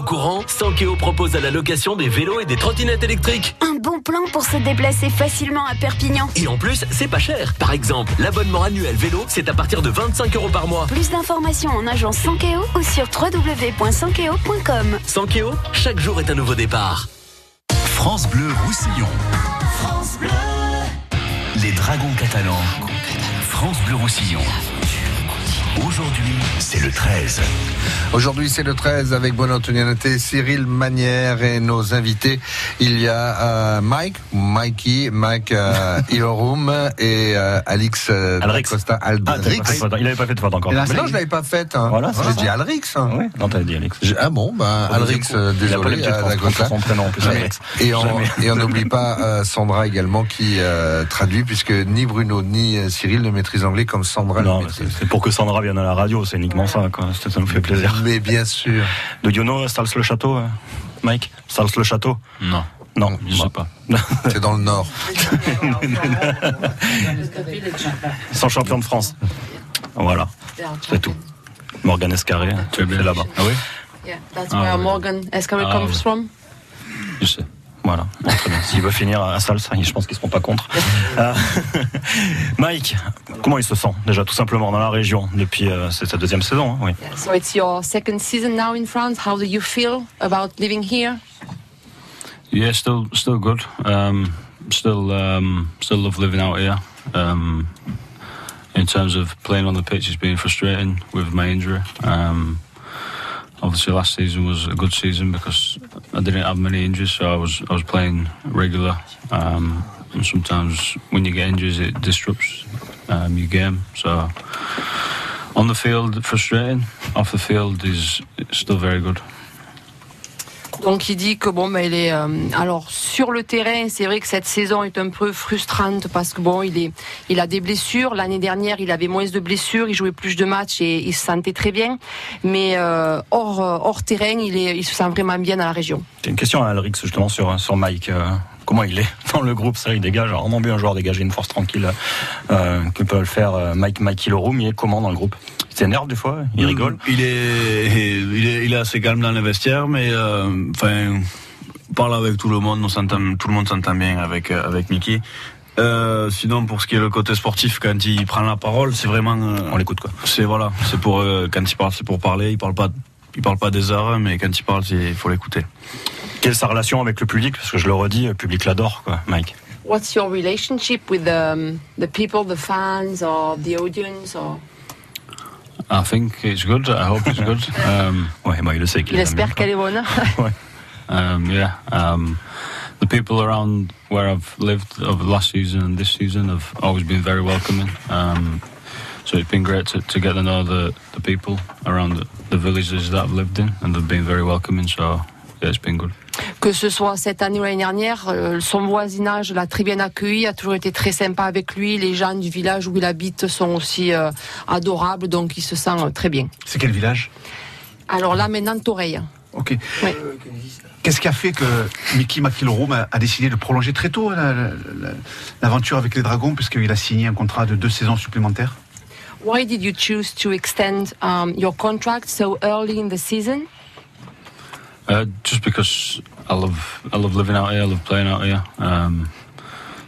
Au courant Sankeo propose à la location des vélos et des trottinettes électriques. Un bon plan pour se déplacer facilement à Perpignan. Et en plus, c'est pas cher. Par exemple, l'abonnement annuel vélo, c'est à partir de 25 euros par mois. Plus d'informations en agence Sankeo ou sur www.sankeo.com. Sankeo, chaque jour est un nouveau départ. France Bleu Roussillon. France Bleu. Les Dragons catalans. France Bleu Roussillon. Aujourd'hui, c'est le 13. Aujourd'hui, c'est le 13 avec bonne Antonianité, Cyril Manière et nos invités. Il y a euh, Mike, Mikey, Mike euh, Ilorum et euh, Alix euh, Alrix. Costa Ah, Aldrix. il avait pas fait de faute encore. Mais non, je l'avais pas faite. Hein. Voilà, J'ai dit Alrix. hein. Oui, non, t'avais dit. J'ai- Ah bon, bah, Au Alrix, deuxième euh. Il a désolé, son prénom en plus. Et on n'oublie pas Sandra également qui traduit puisque ni Bruno ni Cyril ne maîtrisent l'anglais comme Sandra Non, c'est pour que Sandra vienne à la radio, c'est uniquement ça, quoi. Ça, ça nous fait plaisir. Mais bien sûr. De you know Stals le château, euh, Mike? Stals le château? Non. Non, Je sais pas. C'est dans le Nord. Ils sont champions de France. Voilà, c'est tout. Morgan Escarré, tu es bien là-bas. Ah oui? Yeah, that's Ah, where oui. Morgan Escarré Ah, comes oui. from. Je sais. Voilà, Bon, très bien. S'il veut finir à Sals, je pense qu'ils seront pas contre. Euh, Mike, comment il se sent déjà tout simplement dans la région depuis euh, sa deuxième saison, hein, oui. So it's your second season now in France. How do you feel about living here? Yeah, still, still good. Um, still, um, still love living out here. Um, in terms of playing on the pitch, it's been frustrating with my injury. Um, obviously, last season was a good season because I didn't have many injuries, so I was I was playing regular. Um, and sometimes when you get injuries, it disrupts um, your game. So on the field, frustrating. Off the field is still very good. Donc il dit que bon, ben, il est euh, alors sur le terrain, c'est vrai que cette saison est un peu frustrante parce que bon, il est, il a des blessures. L'année dernière, il avait moins de blessures, il jouait plus de matchs et il se sentait très bien. Mais euh, hors euh, hors terrain, il est, se sent vraiment bien dans la région. J'ai une question à Alrix justement sur, sur Mike. Comment il est dans le groupe Ça, il dégage vraiment bien un joueur dégager une force tranquille euh, que peut le faire euh, Mike Mike Ilorum. Il est comment dans le groupe? Il s'énerve des fois Il rigole Il est, il est, il est assez calme dans le vestiaire, mais euh, enfin, on parle avec tout le monde, on tout le monde s'entend bien avec avec Mickey. Euh, sinon, pour ce qui est le côté sportif, quand il prend la parole, c'est vraiment, on l'écoute quoi. C'est voilà, c'est pour euh, quand il parle, c'est pour parler. Il parle pas, il parle pas des heures, mais quand il parle, il faut l'écouter. Quelle est sa relation avec le public Parce que je le redis, le public l'adore, quoi, Mike. What's your relationship with um, the people, the fans, or the audience? Or... I think it's good. I hope it's good. Um, ouais, moi, il le sait qu'il Il espère qu'elle est bonne. Um, yeah. Um, the people around where I've lived over the last season and this season have always been very welcoming. Um, so it's been great to, to get to know the, the people around the, the villages that I've lived in, and they've been very welcoming. So yeah, it's been good. Que ce soit cette année ou l'année dernière, euh, son voisinage l'a très bien accueilli, a toujours été très sympa avec lui. Les gens du village où il habite sont aussi euh, adorables, donc il se sent euh, très bien. C'est quel village? Alors là, maintenant, Toreille. Ok. Qu'est-ce qui a fait que Mickey McIlroom a, décidé de prolonger très tôt la- la- la- l'aventure avec les Dragons, puisqu'il a signé un contrat de deux saisons supplémentaires? Why did you choose to extend um, your contract so early in the season? Uh, just because I love I love living out here, I love playing out here. Um,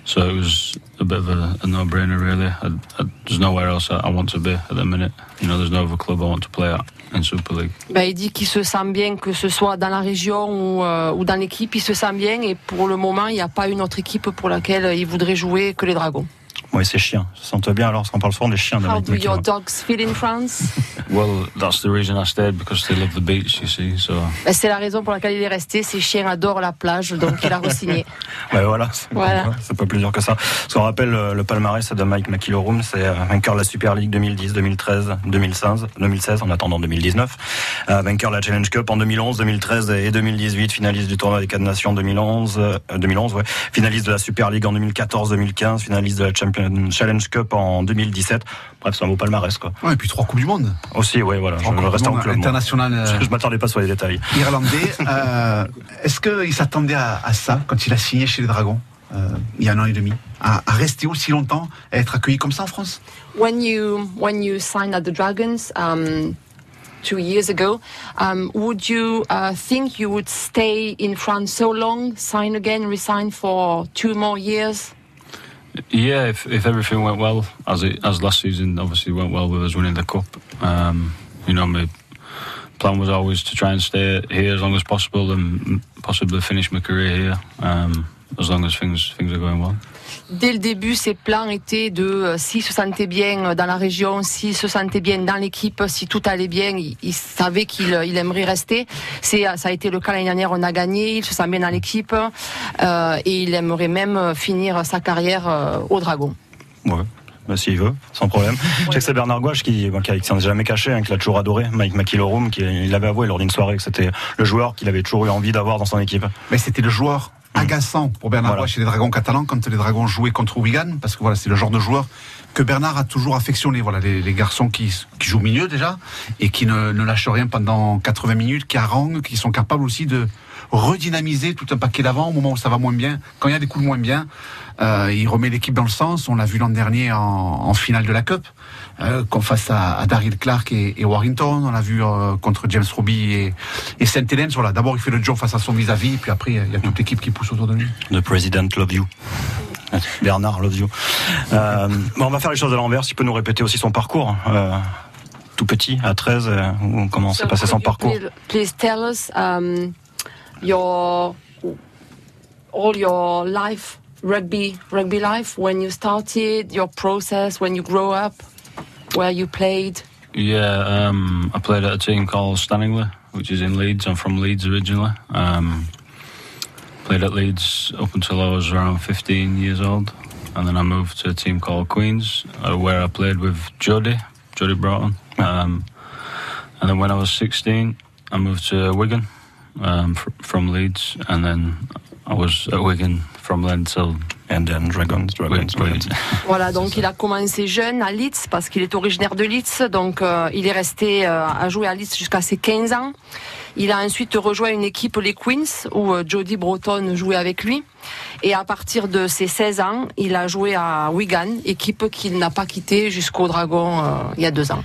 so it was a bit of a, a no-brainer, really. I, I, there's nowhere else I, I want to be at the minute. You know, there's no other club I want to play at in Super League. Ben, il dit qu'il se sent bien, que ce soit dans la région ou, euh, ou dans l'équipe, il se sent bien. Et pour le moment, il n'y a pas une autre équipe pour laquelle il voudrait jouer que les Dragons. Oui, ses chiens. Se sentent bien alors, parce qu'on parle souvent des chiens How do your dogs feel in France? Well, that's the reason I stayed because they love the beach. You see, so Ben, C'est la raison pour laquelle il est resté. Ses chiens adorent la plage, donc il a re-signé. Ouais, voilà, c'est Voilà. c'est pas plus dur que ça. Parce qu'on rappelle euh, le palmarès de Mike McIlroy, c'est euh, vainqueur de la Super League 2010, 2013, 2016, 2016 en attendant 2019, euh, vainqueur de la Challenge Cup en 2011, 2013 et 2018, finaliste du tournoi des quatre nations 2011, euh, 2011, ouais, finaliste de la Super League en 2014, 2015, finaliste de la Champion Challenge Cup en 2017. Bref, c'est un beau palmarès quoi. Ouais, et puis trois Coupes du Monde. Aussi, ouais, voilà. Je reste en club. international, euh, Je, je m'attendais pas sur les détails. irlandais. Euh, Est-ce qu'il s'attendait à, à ça quand il a signé chez les Dragons euh, il y a un an et demi? À, à rester aussi longtemps, à être accueilli comme ça en France? When you when you signed at the Dragons um, two years ago, um, would you uh, think you would stay in France so long, sign again, resign for two more years? Yeah, if if everything went well as it as last season, obviously went well with us winning the cup. Um, you know, my plan was always to try and stay here as long as possible and possibly finish my career here. Um, as long as things things are going well. Dès le début, ses plans étaient de euh, s'il se sentait bien euh, dans la région, s'il se sentait bien dans l'équipe, si tout allait bien, il, il savait qu'il euh, il aimerait rester. C'est ça a été le cas l'année dernière. On a gagné, il se sent bien dans l'équipe euh, et il aimerait même euh, finir sa carrière euh, au Dragon. Ouais. Bah, S'il veut, sans problème. Je sais que c'est Bernard Gouache qui, bon, qui, a- qui s'en est jamais caché, hein, qui l'a toujours adoré, Mike McIlroy, qui il l'avait avoué lors d'une soirée que c'était le joueur qu'il avait toujours eu envie d'avoir dans son équipe. Mais c'était le joueur agaçant pour Bernard chez les Dragons catalans quand les Dragons jouaient contre Wigan, parce que voilà, c'est le genre de joueur que Bernard a toujours affectionné. Voilà, les, les garçons qui, qui jouent milieu déjà et qui ne, ne lâchent rien pendant 80 minutes, qui haranguent, qui sont capables aussi de redynamiser tout un paquet d'avant au moment où ça va moins bien. Quand il y a des coups de moins bien, euh, il remet l'équipe dans le sens. On l'a vu l'an dernier en, en finale de la Cup, euh, qu'on face à, à Daryl Clark et, et Warrington. On l'a vu euh, contre James Roby et, et Saint Helens. Voilà, d'abord il fait le job face à son vis-à-vis, puis après il y a toute l'équipe qui pousse autour de lui. The President love you. Bernard love you. Euh, bon, on va faire les choses de l'envers. S'il peut nous répéter aussi son parcours. euh, tout petit, à 13, euh, où- comment s'est So passé son parcours Please, please tell us um, your all your life rugby rugby life when you started, your process when you grow up, where you played. Yeah, um, I played at a team called Stanningley, which is in Leeds. I'm from Leeds originally. Um, played at Leeds up until I was around 15 years old, and then I moved to a team called Queens, uh, where I played with Jody, Jody Broughton. Um, and then when I was 16, I moved to Wigan um, fr- from Leeds, and then I was at Wigan from then till and then Dragons, Dragons, Dragons. Voilà, donc il a commencé jeune à Leeds parce qu'il est originaire de Leeds, donc euh, il est resté euh, à jouer à Leeds jusqu'à ses 15 ans. Il a ensuite rejoint une équipe, les Queens, où euh, Jody Broughton jouait avec lui. Et à partir de ses 16 ans, il a joué à Wigan, équipe qu'il n'a pas quittée jusqu'au Dragon euh, il y a deux ans.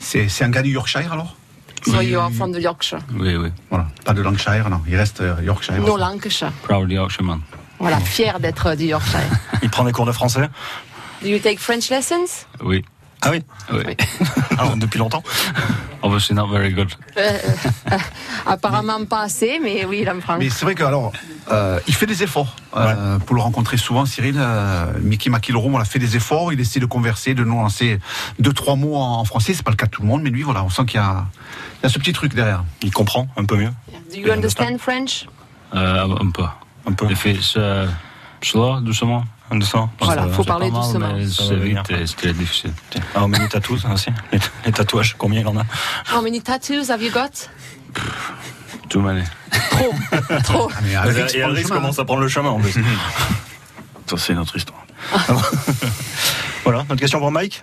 C'est c'est un gars du Yorkshire alors? So you are from the Yorkshire. Oui, oui. Voilà, pas de Lancashire, non, il reste Yorkshire. No Lancashire. Proud Yorkshireman. Voilà, fier d'être du Yorkshire. Il prend des cours de français Do you take French lessons? Oui. Ah oui Oui. Alors, Depuis longtemps obviously not very good. Euh, euh, apparemment pas assez, mais oui, il en prend. Mais c'est vrai que alors, euh, il fait des efforts. Euh, pour le rencontrer souvent, Cyril, euh, Mickey McIlroy, on a fait des efforts. Il essaie de converser, de nous lancer deux, trois mots en français. C'est pas le cas de tout le monde, mais lui, voilà, on sent qu'il y a, il y a ce petit truc derrière. Il comprend un peu mieux. Do you understand French? Un peu. Un peu. Uh, slow, doucement. Doucement. Voilà, Ça- faut parler mal, doucement. mais Ça C'est vite très difficile. Mais les tatous aussi. Les, les tatouages, combien il en a How many tattoos have you got? Too many. Trop, trop. mais Alrix Et chemin, commence à prendre le chemin en plus. Ça, c'est notre histoire. voilà, notre question pour Mike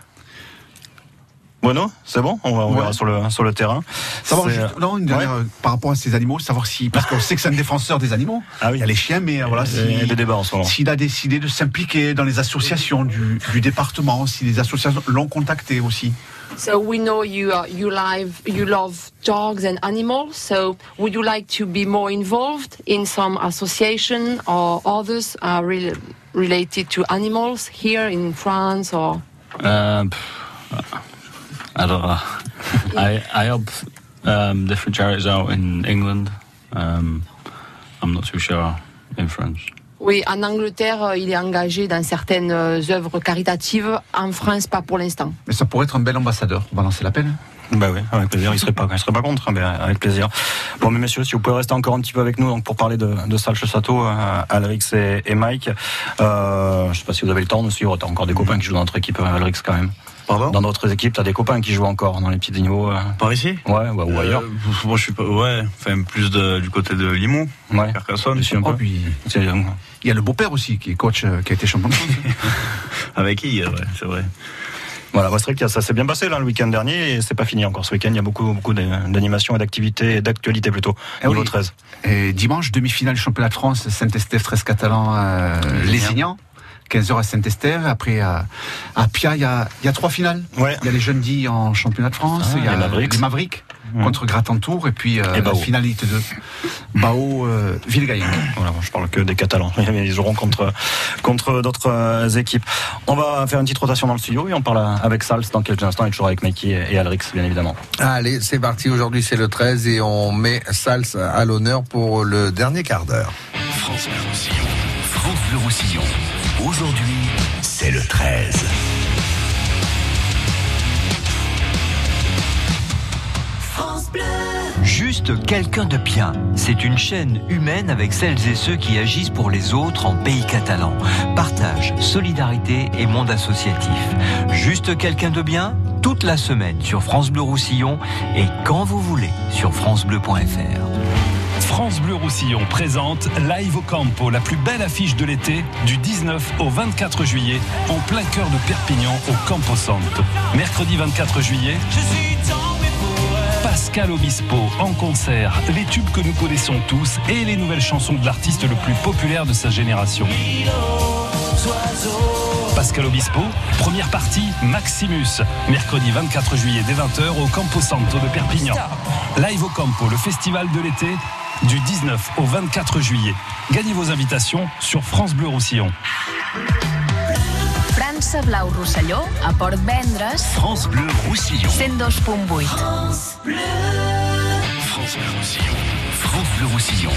Bueno, c'est bon On, va, on Ouais. verra sur le, sur le terrain. Savoir juste- non, une dernière, euh, par rapport à ces animaux, savoir si, parce qu'on sait que c'est un défenseur des animaux. Ah oui. Il y a les chiens, mais euh, voilà, Il y a si, des débats en ce moment. s'il a décidé de s'impliquer dans les associations du, du département, si les associations l'ont contacté aussi. So we know you are, you live you love dogs and animals. So would you like to be more involved in some association or others are rel related to animals here in France or? Um, pff, I don't know. I I help um, different charities out in England. Um, I'm not too sure in France. Oui, en Angleterre, euh, il est engagé dans certaines euh, œuvres caritatives. En France, pas pour l'instant. Mais ça pourrait être un bel ambassadeur. On va lancer l'appel. Bah oui, avec plaisir. Il serait pas, il serait pas contre, mais avec plaisir. Bon, mais messieurs, si vous pouvez rester encore un petit peu avec nous, donc pour parler de, de Salche Château, euh, Alrix et, et Mike. Euh, je sais pas si vous avez le temps de suivre. T'as encore des copains qui jouent dans notre équipe, Alrix quand même. Pardon Dans d'autres équipes, t'as des copains qui jouent encore dans les petits niveaux. euh, Par ici Ouais, ouais, ou ailleurs. Euh, Moi, je suis pas. Ouais, enfin, plus de- du côté de Limoux, Ouais. Carcassonne. Dessus un Oh, peu. puis, euh, il y a le beau-père aussi, qui est coach, euh, qui a été champion de France. Avec qui ouais, c'est vrai. Voilà, bah, c'est vrai que ça s'est bien passé là le week-end dernier et c'est pas fini encore ce week-end. Il y a beaucoup, beaucoup d'animations et d'activités, d'actualités plutôt. Eh niveau oui. 13. Et dimanche, demi-finale championnat de France, Saint-Estève, 13 catalans, euh, les Aignan. 15h à Saint-Estève. Après, à, à Pia, il y a, il y a trois finales. Ouais. Il y a les jeunes dits en championnat de France. Ah, il y a les Mavericks. les Mavericks contre Gratentour. Et puis, euh, Et la Bao. finaliste de Bao, euh, Villegayen. Voilà, je parle que des Catalans. Ils joueront contre, contre d'autres euh, équipes. On va faire une petite rotation dans le studio et on parle avec Sals dans quelques instants et toujours avec Mikey et et Alrix, bien évidemment. Allez, c'est parti. Aujourd'hui, c'est le 13 et on met Sals à l'honneur pour le dernier quart d'heure. France Bleu Roussillon. France Bleu Roussillon. Aujourd'hui, c'est le 13. France Bleu. Juste quelqu'un de bien. C'est une chaîne humaine avec celles et ceux qui agissent pour les autres en pays catalan. Partage, solidarité et monde associatif. Juste quelqu'un de bien toute la semaine sur France Bleu Roussillon et quand vous voulez sur francebleu.fr. France Bleu Roussillon présente Live au Campo, la plus belle affiche de l'été, du 19 au 24 juillet, en plein cœur de Perpignan, au Campo Santo. Mercredi 24 juillet, Pascal Obispo en concert, les tubes que nous connaissons tous et les nouvelles chansons de l'artiste le plus populaire de sa génération. Pascal Obispo, première partie, Maximus, mercredi 24 juillet dès 20h au Campo Santo de Perpignan. Live au Campo, le festival de l'été, du 19 au 24 juillet. Gagnez vos invitations sur France Bleu Roussillon. França Blau Rosselló, a Port Vendres, France Bleu Roussillon. 102.8. France Bleu Roussillon. France Bleu Roussillon.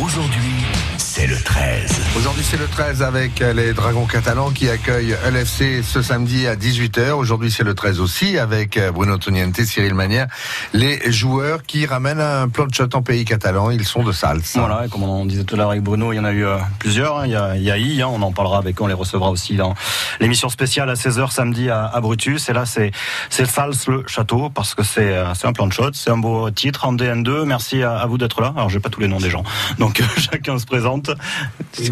Aujourd'hui, c'est le 13. Aujourd'hui, c'est le 13 avec les Dragons catalans qui accueillent LFC ce samedi à 18h. Aujourd'hui, c'est le 13 aussi avec Bruno Toniente, Cyril Manière, les joueurs qui ramènent un plan de shot en pays catalan. Ils sont de Sals. Voilà, et comme on disait tout à l'heure avec Bruno, il y en a eu euh, plusieurs. hein. Il y a, il y a I, hein, on en parlera avec, on les recevra aussi dans l'émission spéciale à 16h samedi à, à Brutus. Et là, c'est c'est Sals le château parce que c'est euh, c'est un plan de shot, c'est un beau titre en DN2. Merci à, à vous d'être là. Alors, j'ai pas tous les noms des gens, donc euh, chacun se présente.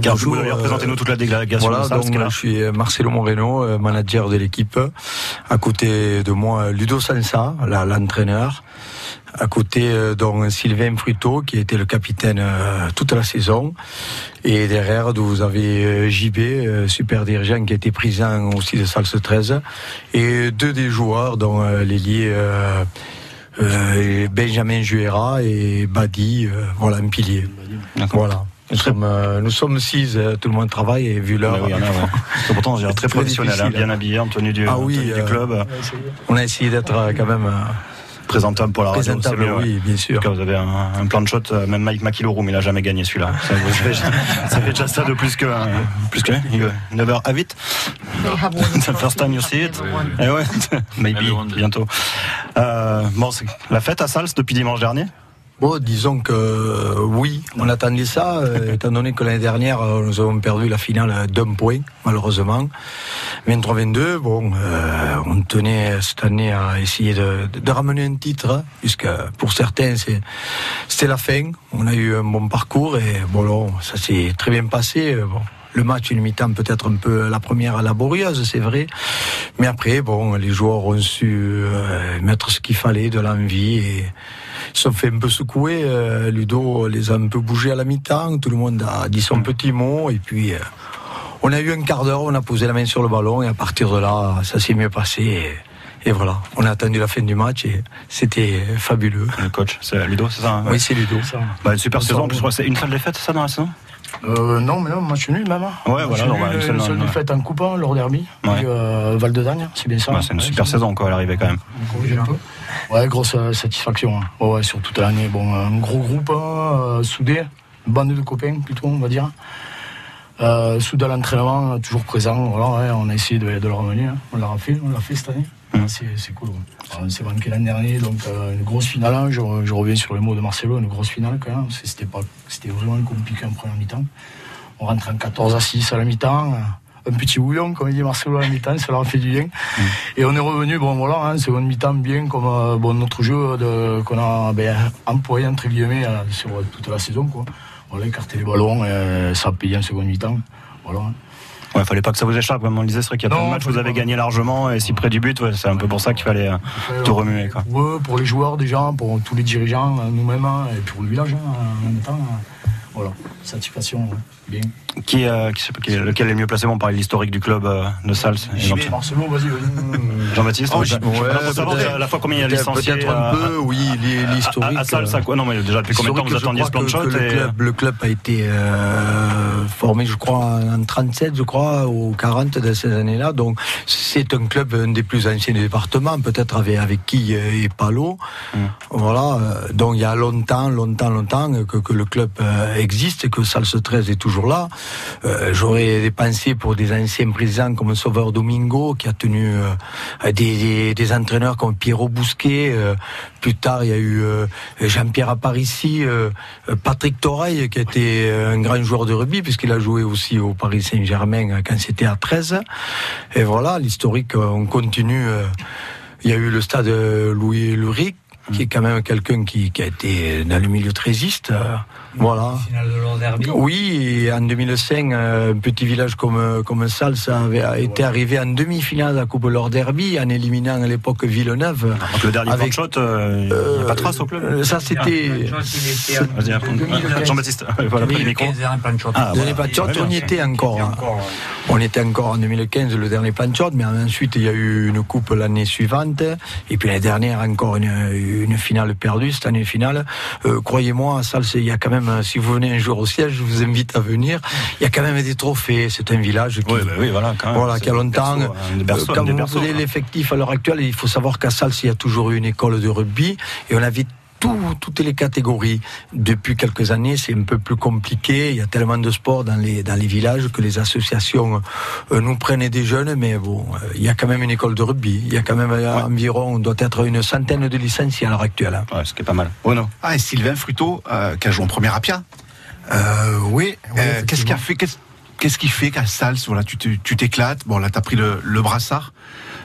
Bonjour, présentez-nous toute la délégation Voilà, donc je suis euh, Marcelo Moreno, euh, manager de l'équipe. À côté de moi, Ludo Sansa, l'entraîneur. À côté, euh, donc Sylvain Fruto, qui était le capitaine euh, toute la saison. Et derrière, vous avez euh, JB, euh, super dirigeant, qui été présent aussi de Salse 13. Et deux des joueurs, dont euh, l'ailier euh, euh, Benjamin Juera et Badi, euh, voilà, un pilier. Voilà. Nous sommes, euh, nous sommes six, euh, tout le monde travaille et vu l'heure. Oui, ouais. Pourtant, dirais, très professionnel, hein, bien habillé, en tenue du, Ah en oui, tenue du euh, club. On a essayé d'être euh, quand même euh, présentable pour la radio. Présentable, ouais. oui, bien sûr. En tout cas, vous avez un, un plan de shot, euh, même Mike McIlroy, mais il a jamais gagné celui-là. Ça, fait, ça fait déjà ça de plus que, euh, plus que, you never have it. The first time you see it. Et ouais, maybe, bientôt. Euh, bon, c'est la fête à Sals depuis dimanche dernier? Bon, disons que euh, oui, on attendait ça, euh, étant donné que l'année dernière, euh, nous avons perdu la finale d'un point, malheureusement. 23-22, bon, on tenait cette année à essayer de, ramener un titre, hein, puisque pour certains, c'était la fin. On a eu un bon parcours et bon, ça s'est très bien passé. Bon. Le match, une mi-temps peut-être un peu la première laborieuse, c'est vrai. Mais après, bon, les joueurs ont su euh, mettre ce qu'il fallait, de l'envie et se sont fait un peu secouer. euh, Ludo les a un peu bougés à la mi-temps. Tout le monde a dit son petit mot et puis euh, on a eu un quart d'heure, on a posé la main sur le ballon et à partir de là, ça s'est mieux passé. Et, et voilà, on a attendu la fin du match et c'était fabuleux. Le coach, c'est Ludo, c'est ça hein Oui, c'est Ludo. Bah, une super Ça, saison, en plus, c'est une seule défaite, ça, dans la saison? Euh, non, mais non, match nul même. hein. Ouais, voilà, une seule ouais. défaite en coupe lors. Ouais. Puis, euh, Val de Dagne, c'est bien ça. Bah, c'est une Ouais, super saison, quoi, à l'arrivée, quand même. Ouais, grosse euh, satisfaction. hein. Ouais, ouais, sur toute l'année. Bon, un gros groupe, hein, euh, soudé, une bande de copains plutôt, on va dire. Euh, soudé à l'entraînement, toujours présent. Voilà, ouais, on a essayé de, de le ramener. hein. On l'a fait, on l'a fait cette année. Mmh. C'est, c'est cool. On s'est manqué l'année dernière, donc euh, une grosse finale. hein. Je, je reviens sur les mots de Marcelo, une grosse finale quand même. C'était, pas, c'était vraiment compliqué en première mi-temps. On rentre en 14 à 6 à la mi-temps. Un petit houillon, comme il dit Marcelo à la mi-temps, ça leur a fait du bien. Et on est revenu, bon voilà, hein, seconde mi-temps bien, comme euh, bon, notre jeu de, qu'on a ben, employé entre guillemets euh, sur toute la saison. Quoi. Voilà, écarter les ballons, et ça a payé en seconde mi-temps. Voilà. Ouais, fallait pas que ça vous échappe, comme on le disait, c'est vrai qu'il y a plein de matchs, vous avez gagné largement, et si près du but, ouais, c'est un peu pour ça qu'il fallait euh, tout remuer, quoi. Pour les joueurs déjà, pour tous les dirigeants, euh, nous-mêmes, hein, et pour le village hein, en même temps. euh, Voilà, satisfaction, ouais. Bien. Qui, euh, qui, qui- lequel est le mieux placé Bon, on parlait de l'historique du club euh, de vais, Marcelo, vas-y. Jean-Baptiste, Oh, ouais, ouais, savoir déjà à la fois combien il y a de peut-être- un peu, oui, à- l'historique, À, à Sals, euh, ça quoi Non, mais déjà depuis combien de temps vous je attendiez ce plan de shot le, et- club, le club a été euh, formé, je crois, en 37, je crois, ou 40 de ces années-là. Donc, c'est un club, un des plus anciens du département, peut-être avec, avec qui et Palo. Voilà. euh, Donc, il y a longtemps, longtemps, longtemps que, que le club euh, existe et que Sals 13 est toujours là. Euh, J'aurais des pensées pour des anciens présidents comme Sauveur Domingo, qui a tenu euh, des, des, entraîneurs comme Pierrot Bousquet. euh, plus tard, il y a eu Jean-Pierre Aparici, Patrick Toreille, qui était un grand joueur de rugby, puisqu'il a joué aussi au Paris Saint-Germain quand c'était à 13. Et voilà, l'historique, on continue. Il y a eu le stade Louis Luric, qui est quand même quelqu'un qui, qui a été dans le milieu trésiste. Euh, voilà. Oui, et en 2005, euh, un petit village comme, euh, comme Sals avait a été arrivé en demi-finale de la Coupe Lord Derby en éliminant à l'époque Villeneuve. Donc le dernier de shot, euh, il n'y a pas de trace au club Euh, Ça, c'était. Après. Jean-Baptiste, voilà, le micro. Ah, voilà. plan de shot, on y était encore. hein. On était encore en 2015, le dernier plan de shot, mais ensuite il y a eu une coupe l'année suivante, et puis l'année dernière encore une, une finale perdue, cette année finale. Euh, Croyez-moi, à Sals, il y a quand même, euh, si vous venez un jour au siège, je vous invite à venir. Il y a quand même des trophées. C'est un village qui, Oui, bah oui, voilà, quand même. voilà, qui a longtemps. berceaux, hein, berceaux, euh, quand vous berceaux, voyez hein. l'effectif à l'heure actuelle, il faut savoir qu'à Sals, il y a toujours eu une école de rugby, et on avait tout- toutes les catégories. Depuis quelques années, c'est un peu plus compliqué. Il y a tellement de sports dans les, dans les villages que les associations euh, nous prennent des jeunes, mais bon, euh, il y a quand même une école de rugby. Il y a quand même euh, environ, on doit être une centaine de licenciés à l'heure actuelle. hein. Ouais, ce qui est pas mal. Bruno. Ah, et Sylvain Fruteau, euh, qui a joué en première à Pia. Euh, oui. Euh, qu'est-ce qui a fait qu'est-ce, qu'est-ce qui fait qu'à Sals, voilà, tu, te- tu t'éclates Bon, là, t'as pris le, le brassard.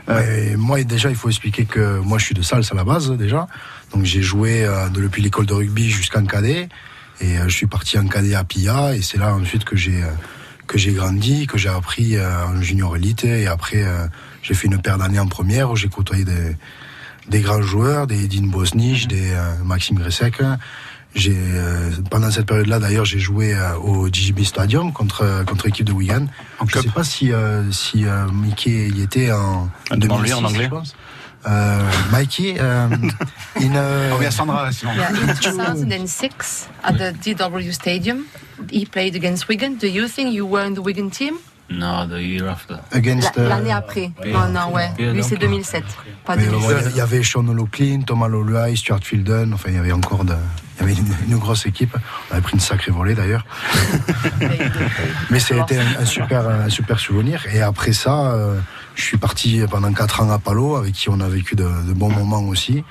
Ouais, moi, déjà, il faut expliquer que moi, je suis de Sals à la base, déjà. Donc, j'ai joué euh, de- depuis l'école de rugby jusqu'en cadet. Et euh, je suis parti en cadet à Pia. Et c'est là, ensuite, que j'ai euh, que j'ai grandi, que j'ai appris en junior élite. Et après, j'ai fait une paire d'années en première où j'ai côtoyé des, des grands joueurs, des Edine Bosnich, des euh, Maxime Gresek. J'ai pendant cette période-là, d'ailleurs, j'ai joué au JJB Stadium contre contre l'équipe de Wigan. je ne sais pas si si Mickey y était en En anglais, en 2006, anglais je pense. Euh, Mikey, euh, in, uh, Oh, il y a Sandra. Yeah, in 2006 at the DW Stadium, he played against Wigan. Do you think you were in the Wigan team? No, the year after. Against, La- euh, L'année après. Ouais. Non, non, ouais. Yeah, Lui, c'est 2007. Pas Mais, 2007. euh, Il y avait Sean O'Loughlin, Thomas Loluai, Stuart Fielden, enfin il y avait encore de, il y avait une, une grosse équipe. On avait pris une sacrée volée d'ailleurs. Mais c'était un, un super, un super souvenir. Et après ça, euh, je suis parti pendant 4 ans à Palo, avec qui on a vécu de, de bons moments aussi.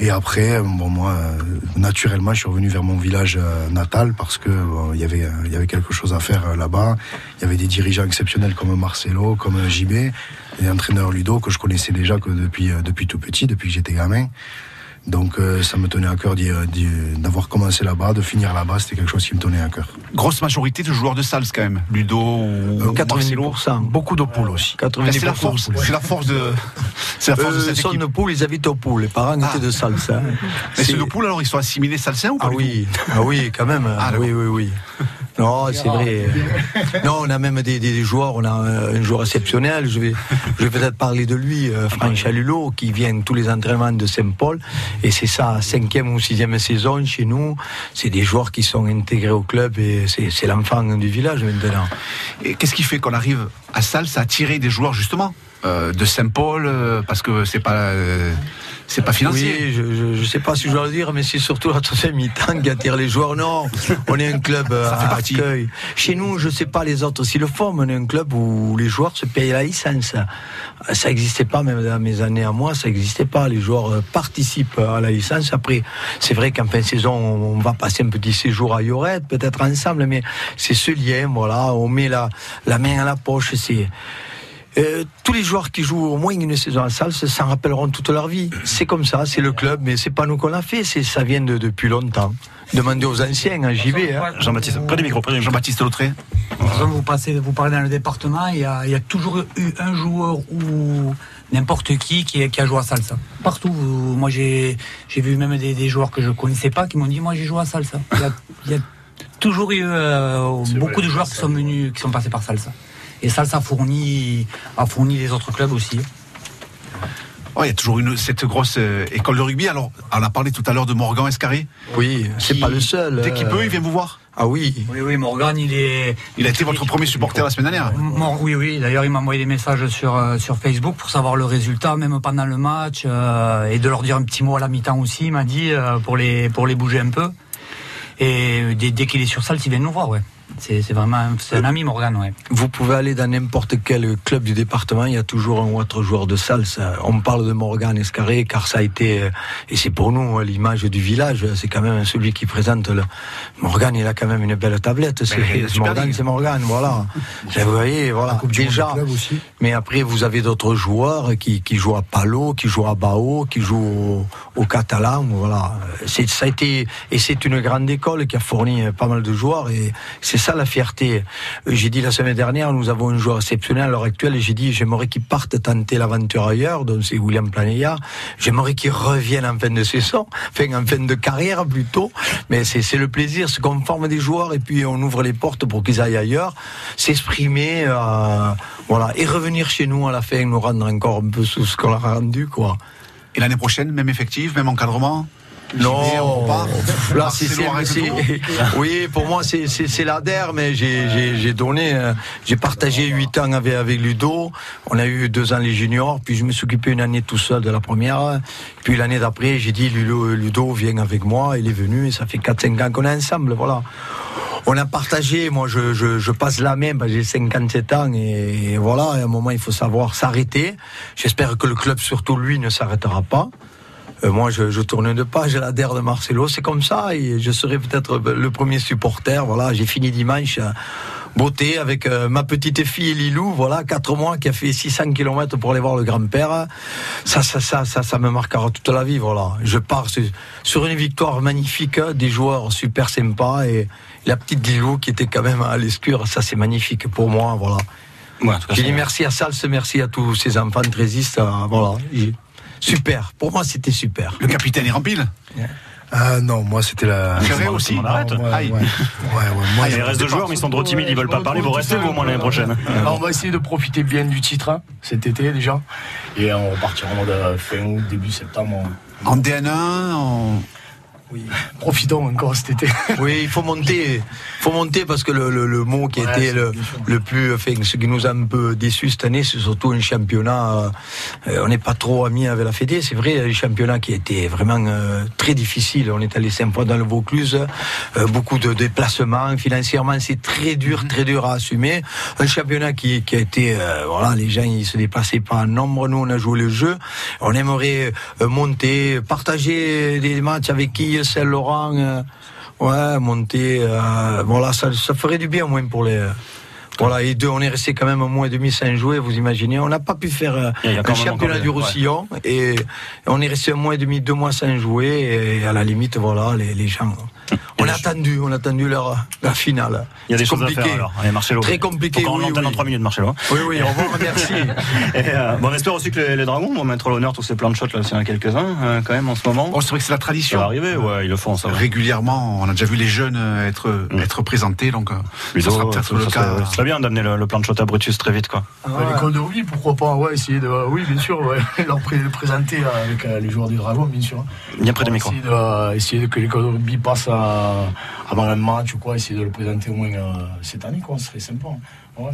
Et après, bon, moi, euh, naturellement, je suis revenu vers mon village euh, natal parce que bon, il y avait, il y avait quelque chose à faire euh, là-bas. Il y avait des dirigeants exceptionnels comme Marcelo, comme JB, des entraîneurs Ludo que je connaissais déjà que depuis, depuis tout petit, depuis que j'étais gamin. Donc euh, ça me tenait à cœur d'y- d'avoir commencé là-bas, de finir là-bas, c'était quelque chose qui me tenait à cœur. Grosse majorité de joueurs de salles quand même. Ludo ou Euh, Marcelo. 90%, beaucoup de poules aussi. C'est la force, c'est la force de, c'est la force de Euh, cette son équipe. de poule, ils habitent au poule. Les parents Ah. étaient de salsa. hein. Mais C'est- ceux de poule alors ils sont assimilés salsiens ou pas Ah oui, ah oui, quand même. Ah, oui, oui, oui. Non, c'est vrai. Non, on a même des, des joueurs. On a un, un joueur exceptionnel. Je vais, je vais peut-être parler de lui, euh, Franck Chalulot, qui vient tous les entraînements de Saint-Paul. Et c'est sa cinquième ou sixième saison chez nous. C'est des joueurs qui sont intégrés au club et c'est c'est l'enfant du village maintenant. Et qu'est-ce qui fait qu'on arrive à Salles à attirer des joueurs justement euh, de Saint-Paul euh, parce que c'est pas euh, c'est pas financier. Oui, je, je, je sais pas si je dois le dire, mais c'est surtout la troisième mi-temps qui attire les joueurs. Non, on est un club euh, Ça fait à partie. accueil. Chez nous, je sais pas les autres s'ils le font, mais on est un club où les joueurs se payent la licence. Ça n'existait pas, même dans mes années à moi, ça n'existait pas. Les joueurs euh, participent à la licence. Après, c'est vrai qu'en fin de saison, on va passer un petit séjour à Lloret, peut-être ensemble, mais c'est ce lien, voilà, on met la, la main à la poche, c'est... Euh, tous les joueurs qui jouent au moins une saison à salle s'en rappelleront toute leur vie. C'est comme ça, c'est le club, mais c'est pas nous qu'on l'a fait, c'est ça vient de, depuis longtemps. Demandez aux anciens, hein, j'y vais. hein. Jean-Baptiste, près du micro, près du micro. Jean-Baptiste Lautré. Vous, passez, vous parlez dans le département, il y a, il y a toujours eu un joueur ou n'importe qui qui, qui a joué à salsa. Partout. vous- Moi, j'ai j'ai vu même des, des joueurs que je connaissais pas qui m'ont dit Moi, j'ai joué à salsa. Il y a, il y a toujours eu euh, beaucoup de joueurs qui sont venus, qui sont passés par salsa. Et salsa fournit, a fourni les autres clubs aussi. Oh, il y a toujours une, cette grosse euh, école de rugby. Alors, on a parlé tout à l'heure de Morgan Escarré. Oui, c'est pas le seul. Dès qu'il euh, peut, il vient vous voir. Ah oui. Oui, oui, Morgan, il est. Il a été votre premier supporter la semaine dernière. Mor- oui, oui. D'ailleurs, il m'a envoyé des messages sur, euh, sur Facebook pour savoir le résultat, même pendant le match, euh, et de leur dire un petit mot à la mi-temps aussi. Il m'a dit euh, pour les pour les bouger un peu. Et dès, dès qu'il est sur salle, il vient nous voir, ouais. C'est c'est vraiment un- c'est un ami, Morgan, ouais. Vous pouvez aller dans n'importe quel club du département, il y a toujours un ou autre joueur de salse. On parle de Morgan Escarré car ça a été, euh, et c'est pour nous euh, l'image du village, c'est quand même celui qui présente le... Morgan, il a quand même une belle tablette, c'est Morgan, League. c'est Morgan, voilà. Vous voyez, voilà, déjà. aussi. Mais après, vous avez d'autres joueurs qui, qui jouent à Palo, qui jouent à Bao, qui jouent au, au Catalan, voilà. Ça a été, et c'est une grande école qui a fourni euh, pas mal de joueurs et c'est ça la fierté. Euh, J'ai dit la semaine dernière, nous avons un joueur exceptionnel à l'heure actuelle et j'ai dit, j'aimerais qu'il parte tenter l'aventure ailleurs, donc c'est William Planella. J'aimerais qu'il revienne en fin de saison, enfin en fin de carrière plutôt. Mais c'est, c'est le plaisir, c'est qu'on forme des joueurs et puis on ouvre les portes pour qu'ils aillent ailleurs, s'exprimer, euh, voilà, et revenir chez nous à la fin, nous rendre encore un peu sous ce qu'on a rendu, quoi. Et l'année prochaine, même effectif, même encadrement? Non, là c'est, oui, pour moi c'est, l'ADER, mais j'ai, donné, euh, j'ai partagé huit ans avec, avec Ludo. On a eu deux ans les juniors, puis je me suis occupé une année tout seul de la première. Puis l'année d'après, j'ai dit Ludo, Ludo viens avec moi. Il est venu et ça fait 4-5 ans qu'on est ensemble, voilà. On a partagé, moi je, je, je passe la main, j'ai 57 ans et, voilà, à un moment il faut savoir s'arrêter. J'espère que le club, surtout lui, ne s'arrêtera pas. Euh, moi, je, je tourne de page à la DER de Marcelo, c'est comme ça, et je serai peut-être le premier supporter. Voilà, j'ai fini dimanche, euh, beauté, avec euh, ma petite fille Lilou, voilà, 4 mois, qui a fait 600 km pour aller voir le grand-père. Ça, ça, ça, ça, ça me marquera toute la vie, voilà. Je pars sur, sur une victoire magnifique, des joueurs super sympas, et la petite Lilou qui était quand même à l'escure, ça c'est magnifique pour moi, voilà. Ouais, c'est- dit merci à Sals, merci à tous ces enfants trésistes, voilà. Super, pour moi c'était super. Le capitaine est rempli Ah non, moi c'était la. Ferré aussi Non, arrête. ouais, ouais, Aïe. ouais, ouais, moi, Ah, il reste deux joueurs, mais ils sont trop timides, ils veulent pas parler. Vous restez, vous, au moins, l'année prochaine. Alors, on va essayer de profiter bien du titre hein, cet été déjà. Et on repartira en euh, fin août, début septembre. En DN1, en... Profitons encore cet été. Oui, il faut monter, faut monter parce que le, le- le mot qui Ouais, était le, le plus, enfin, ce qui nous a un peu déçu cette année, c'est surtout un championnat. euh, on n'est pas trop amis avec la Fédé, c'est vrai, un championnat qui était vraiment euh, très difficile. On est allé cinq fois dans le Vaucluse, euh, beaucoup de déplacements, financièrement c'est très dur, très dur à assumer. Un championnat qui, qui a été, voilà, les gens ils se déplaçaient pas en nombre. Nous on a joué le jeu. On aimerait monter, partager des matchs avec qui, Saint-Laurent. euh, Ouais, monter, euh, voilà, ça, ça ferait du bien au moins pour les. euh, Voilà, et deux, on est resté quand même un mois et demi sans jouer, vous imaginez. On n'a pas pu faire euh, un championnat du ouais. Roussillon et on est resté un mois et demi, deux mois sans jouer et à la limite, voilà, les, les gens. On a attendu, on a attendu leur, leur finale. Il y a des choses à faire alors. Allez, Marcelo. Très compliqué, Encore oui, oui. en 3 minutes, Marcelo. Oui, oui, au revoir, merci. Et, euh, bon, on espère aussi que les, les Dragons vont mettre l'honneur tous ces plans de shots, là, s'il y en a quelques-uns, euh, quand même, en ce moment. Oh, c'est vrai que c'est la Ça tradition. va arriver, ouais, ils le font, ça va. Régulièrement, on a déjà vu les jeunes euh, être, Mm. être présentés, donc euh, Ludo, ça sera peut-être ça le serait- cas. Ce serait bien d'amener le, le plan de shot à Brutus très vite, quoi. Ouais, L'école de rugby, pourquoi pas Ouais, essayer de. Oui, bien sûr, ouais. leur pré- présenter avec euh, les joueurs du Dragon, bien sûr. Bien près des micros. Essayer, de, essayer que l'école de rugby passe à- avant un match ou quoi, essayer de le présenter au moins euh, cette année, quoi. Ce serait sympa. hein. Ouais.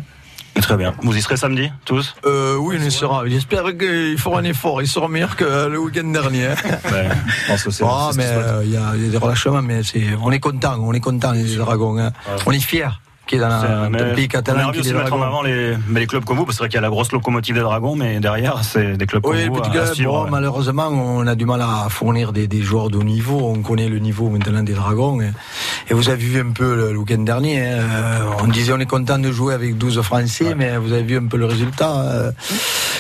Très bien. Vous y serez samedi, tous? Euh, oui, on y sera. J'espère qu'ils feront un effort. Ils seront meilleurs que le week-end dernier. Ouais, je pense que c'est. Ah, mais euh, y, a il y a des relâchements, mais c'est, on est content, on est content les dragons. hein. On est fiers qu'il y ait dans, le pays on catalan aussi des mettre en avant les, mais les clubs comme vous, parce que c'est vrai qu'il y a la grosse locomotive des Dragons, mais derrière, c'est des clubs comme Oui, vous. petit à- à club, suivre, bon, ouais. malheureusement, on a du mal à fournir des, des joueurs de haut niveau. On connaît le niveau maintenant des Dragons. Et, et vous avez vu un peu le, le week-end dernier. hein, euh, on disait on est content de jouer avec 12 Français, mais vous avez vu un peu le résultat. euh,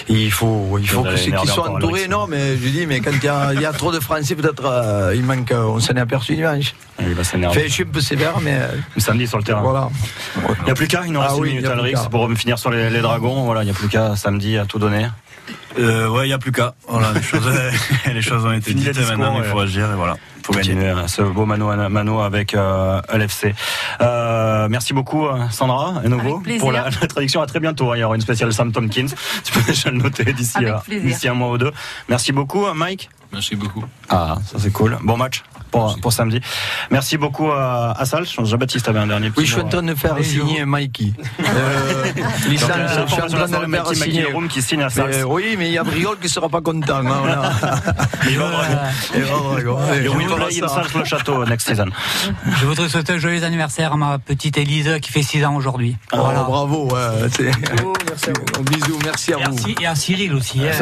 il faut, il faut que ceux qui sont entourés. Non, mais je dis, mais quand il y a, il y a trop de Français, peut-être euh, il manque. euh, On s'en est aperçu dimanche. Il va. Fait, je suis un peu sévère, mais euh, Samedi sur le terrain. voilà. Il n'y a plus qu'à, il nous Ah reste oui, une y minute Alrix pour finir sur les, les Dragons. Voilà, il n'y a plus qu'à samedi à tout donner. Euh, ouais, il n'y a plus qu'à. Voilà, les choses, les choses ont été Fini dites et maintenant il faut agir et voilà. Faut gagner. Continuer à ce beau mano à mano avec euh, LFC. Euh, merci beaucoup euh, Sandra, à nouveau, pour la, la traduction. À très bientôt. hein. Il y aura une spéciale Sam Tompkins. Tu peux déjà le noter d'ici euh, un mois ou deux. Merci beaucoup, euh, Mike. Merci beaucoup. Ah, ça c'est cool. Bon match pour, pour samedi. Merci beaucoup à, à Sal. Jean-Baptiste avait un dernier petit Oui, je suis en train de faire Oui, je- signer Mikey. Euh, euh, je suis en train de faire Mikey signer. Room qui signe à. Mais, oui, mais il y a Briol qui sera pas content. hein, il va Dragon. Et le château next season. Je voudrais souhaiter un joyeux anniversaire à ma petite Élise qui fait 6 ans aujourd'hui. Oh, bravo. ouais, c'est- merci à vous. Bisous, merci à vous. Et à Cyril aussi. hein.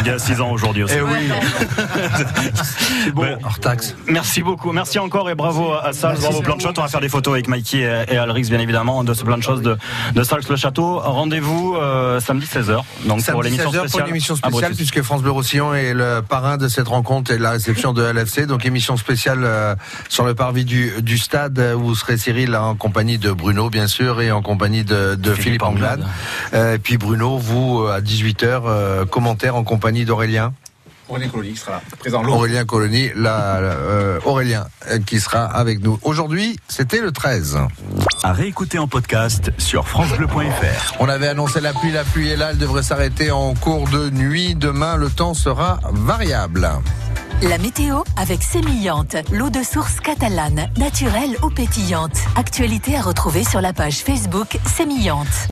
Il y a 6 ans aujourd'hui aussi. Eh oui, C'est bon. Hors taxe. Merci beaucoup. Merci encore et bravo à Sals. Bravo plein de choses. On va faire des photos avec Mikey et, Alrix, bien évidemment, de ce plein de choses de, de Sals le château. Rendez-vous euh, samedi 16h. Donc pour Samedi l'émission 16h pour spéciale. une émission à spéciale puisque France Bleu Roussillon est le parrain de cette rencontre et de la réception de LFC. Donc émission spéciale euh, sur le parvis du, du stade où vous serez Cyril en compagnie de Bruno bien sûr et en compagnie de, de Philippe, Philippe Anglade. Euh, et puis Bruno, vous euh, à 18h, euh, commentaire en compagnie d'Aurélien. Aurélien Colony qui sera là, présent. Aurélien Colony, là, euh, Aurélien euh, qui sera avec nous. Aujourd'hui, c'était le 13. À réécouter en podcast sur FranceBleu.fr. On avait annoncé la pluie, la pluie est là, elle devrait s'arrêter en cours de nuit. Demain, le temps sera variable. La météo avec Sémillante, l'eau de source catalane, naturelle ou pétillante. Actualité à retrouver sur la page Facebook Sémillante.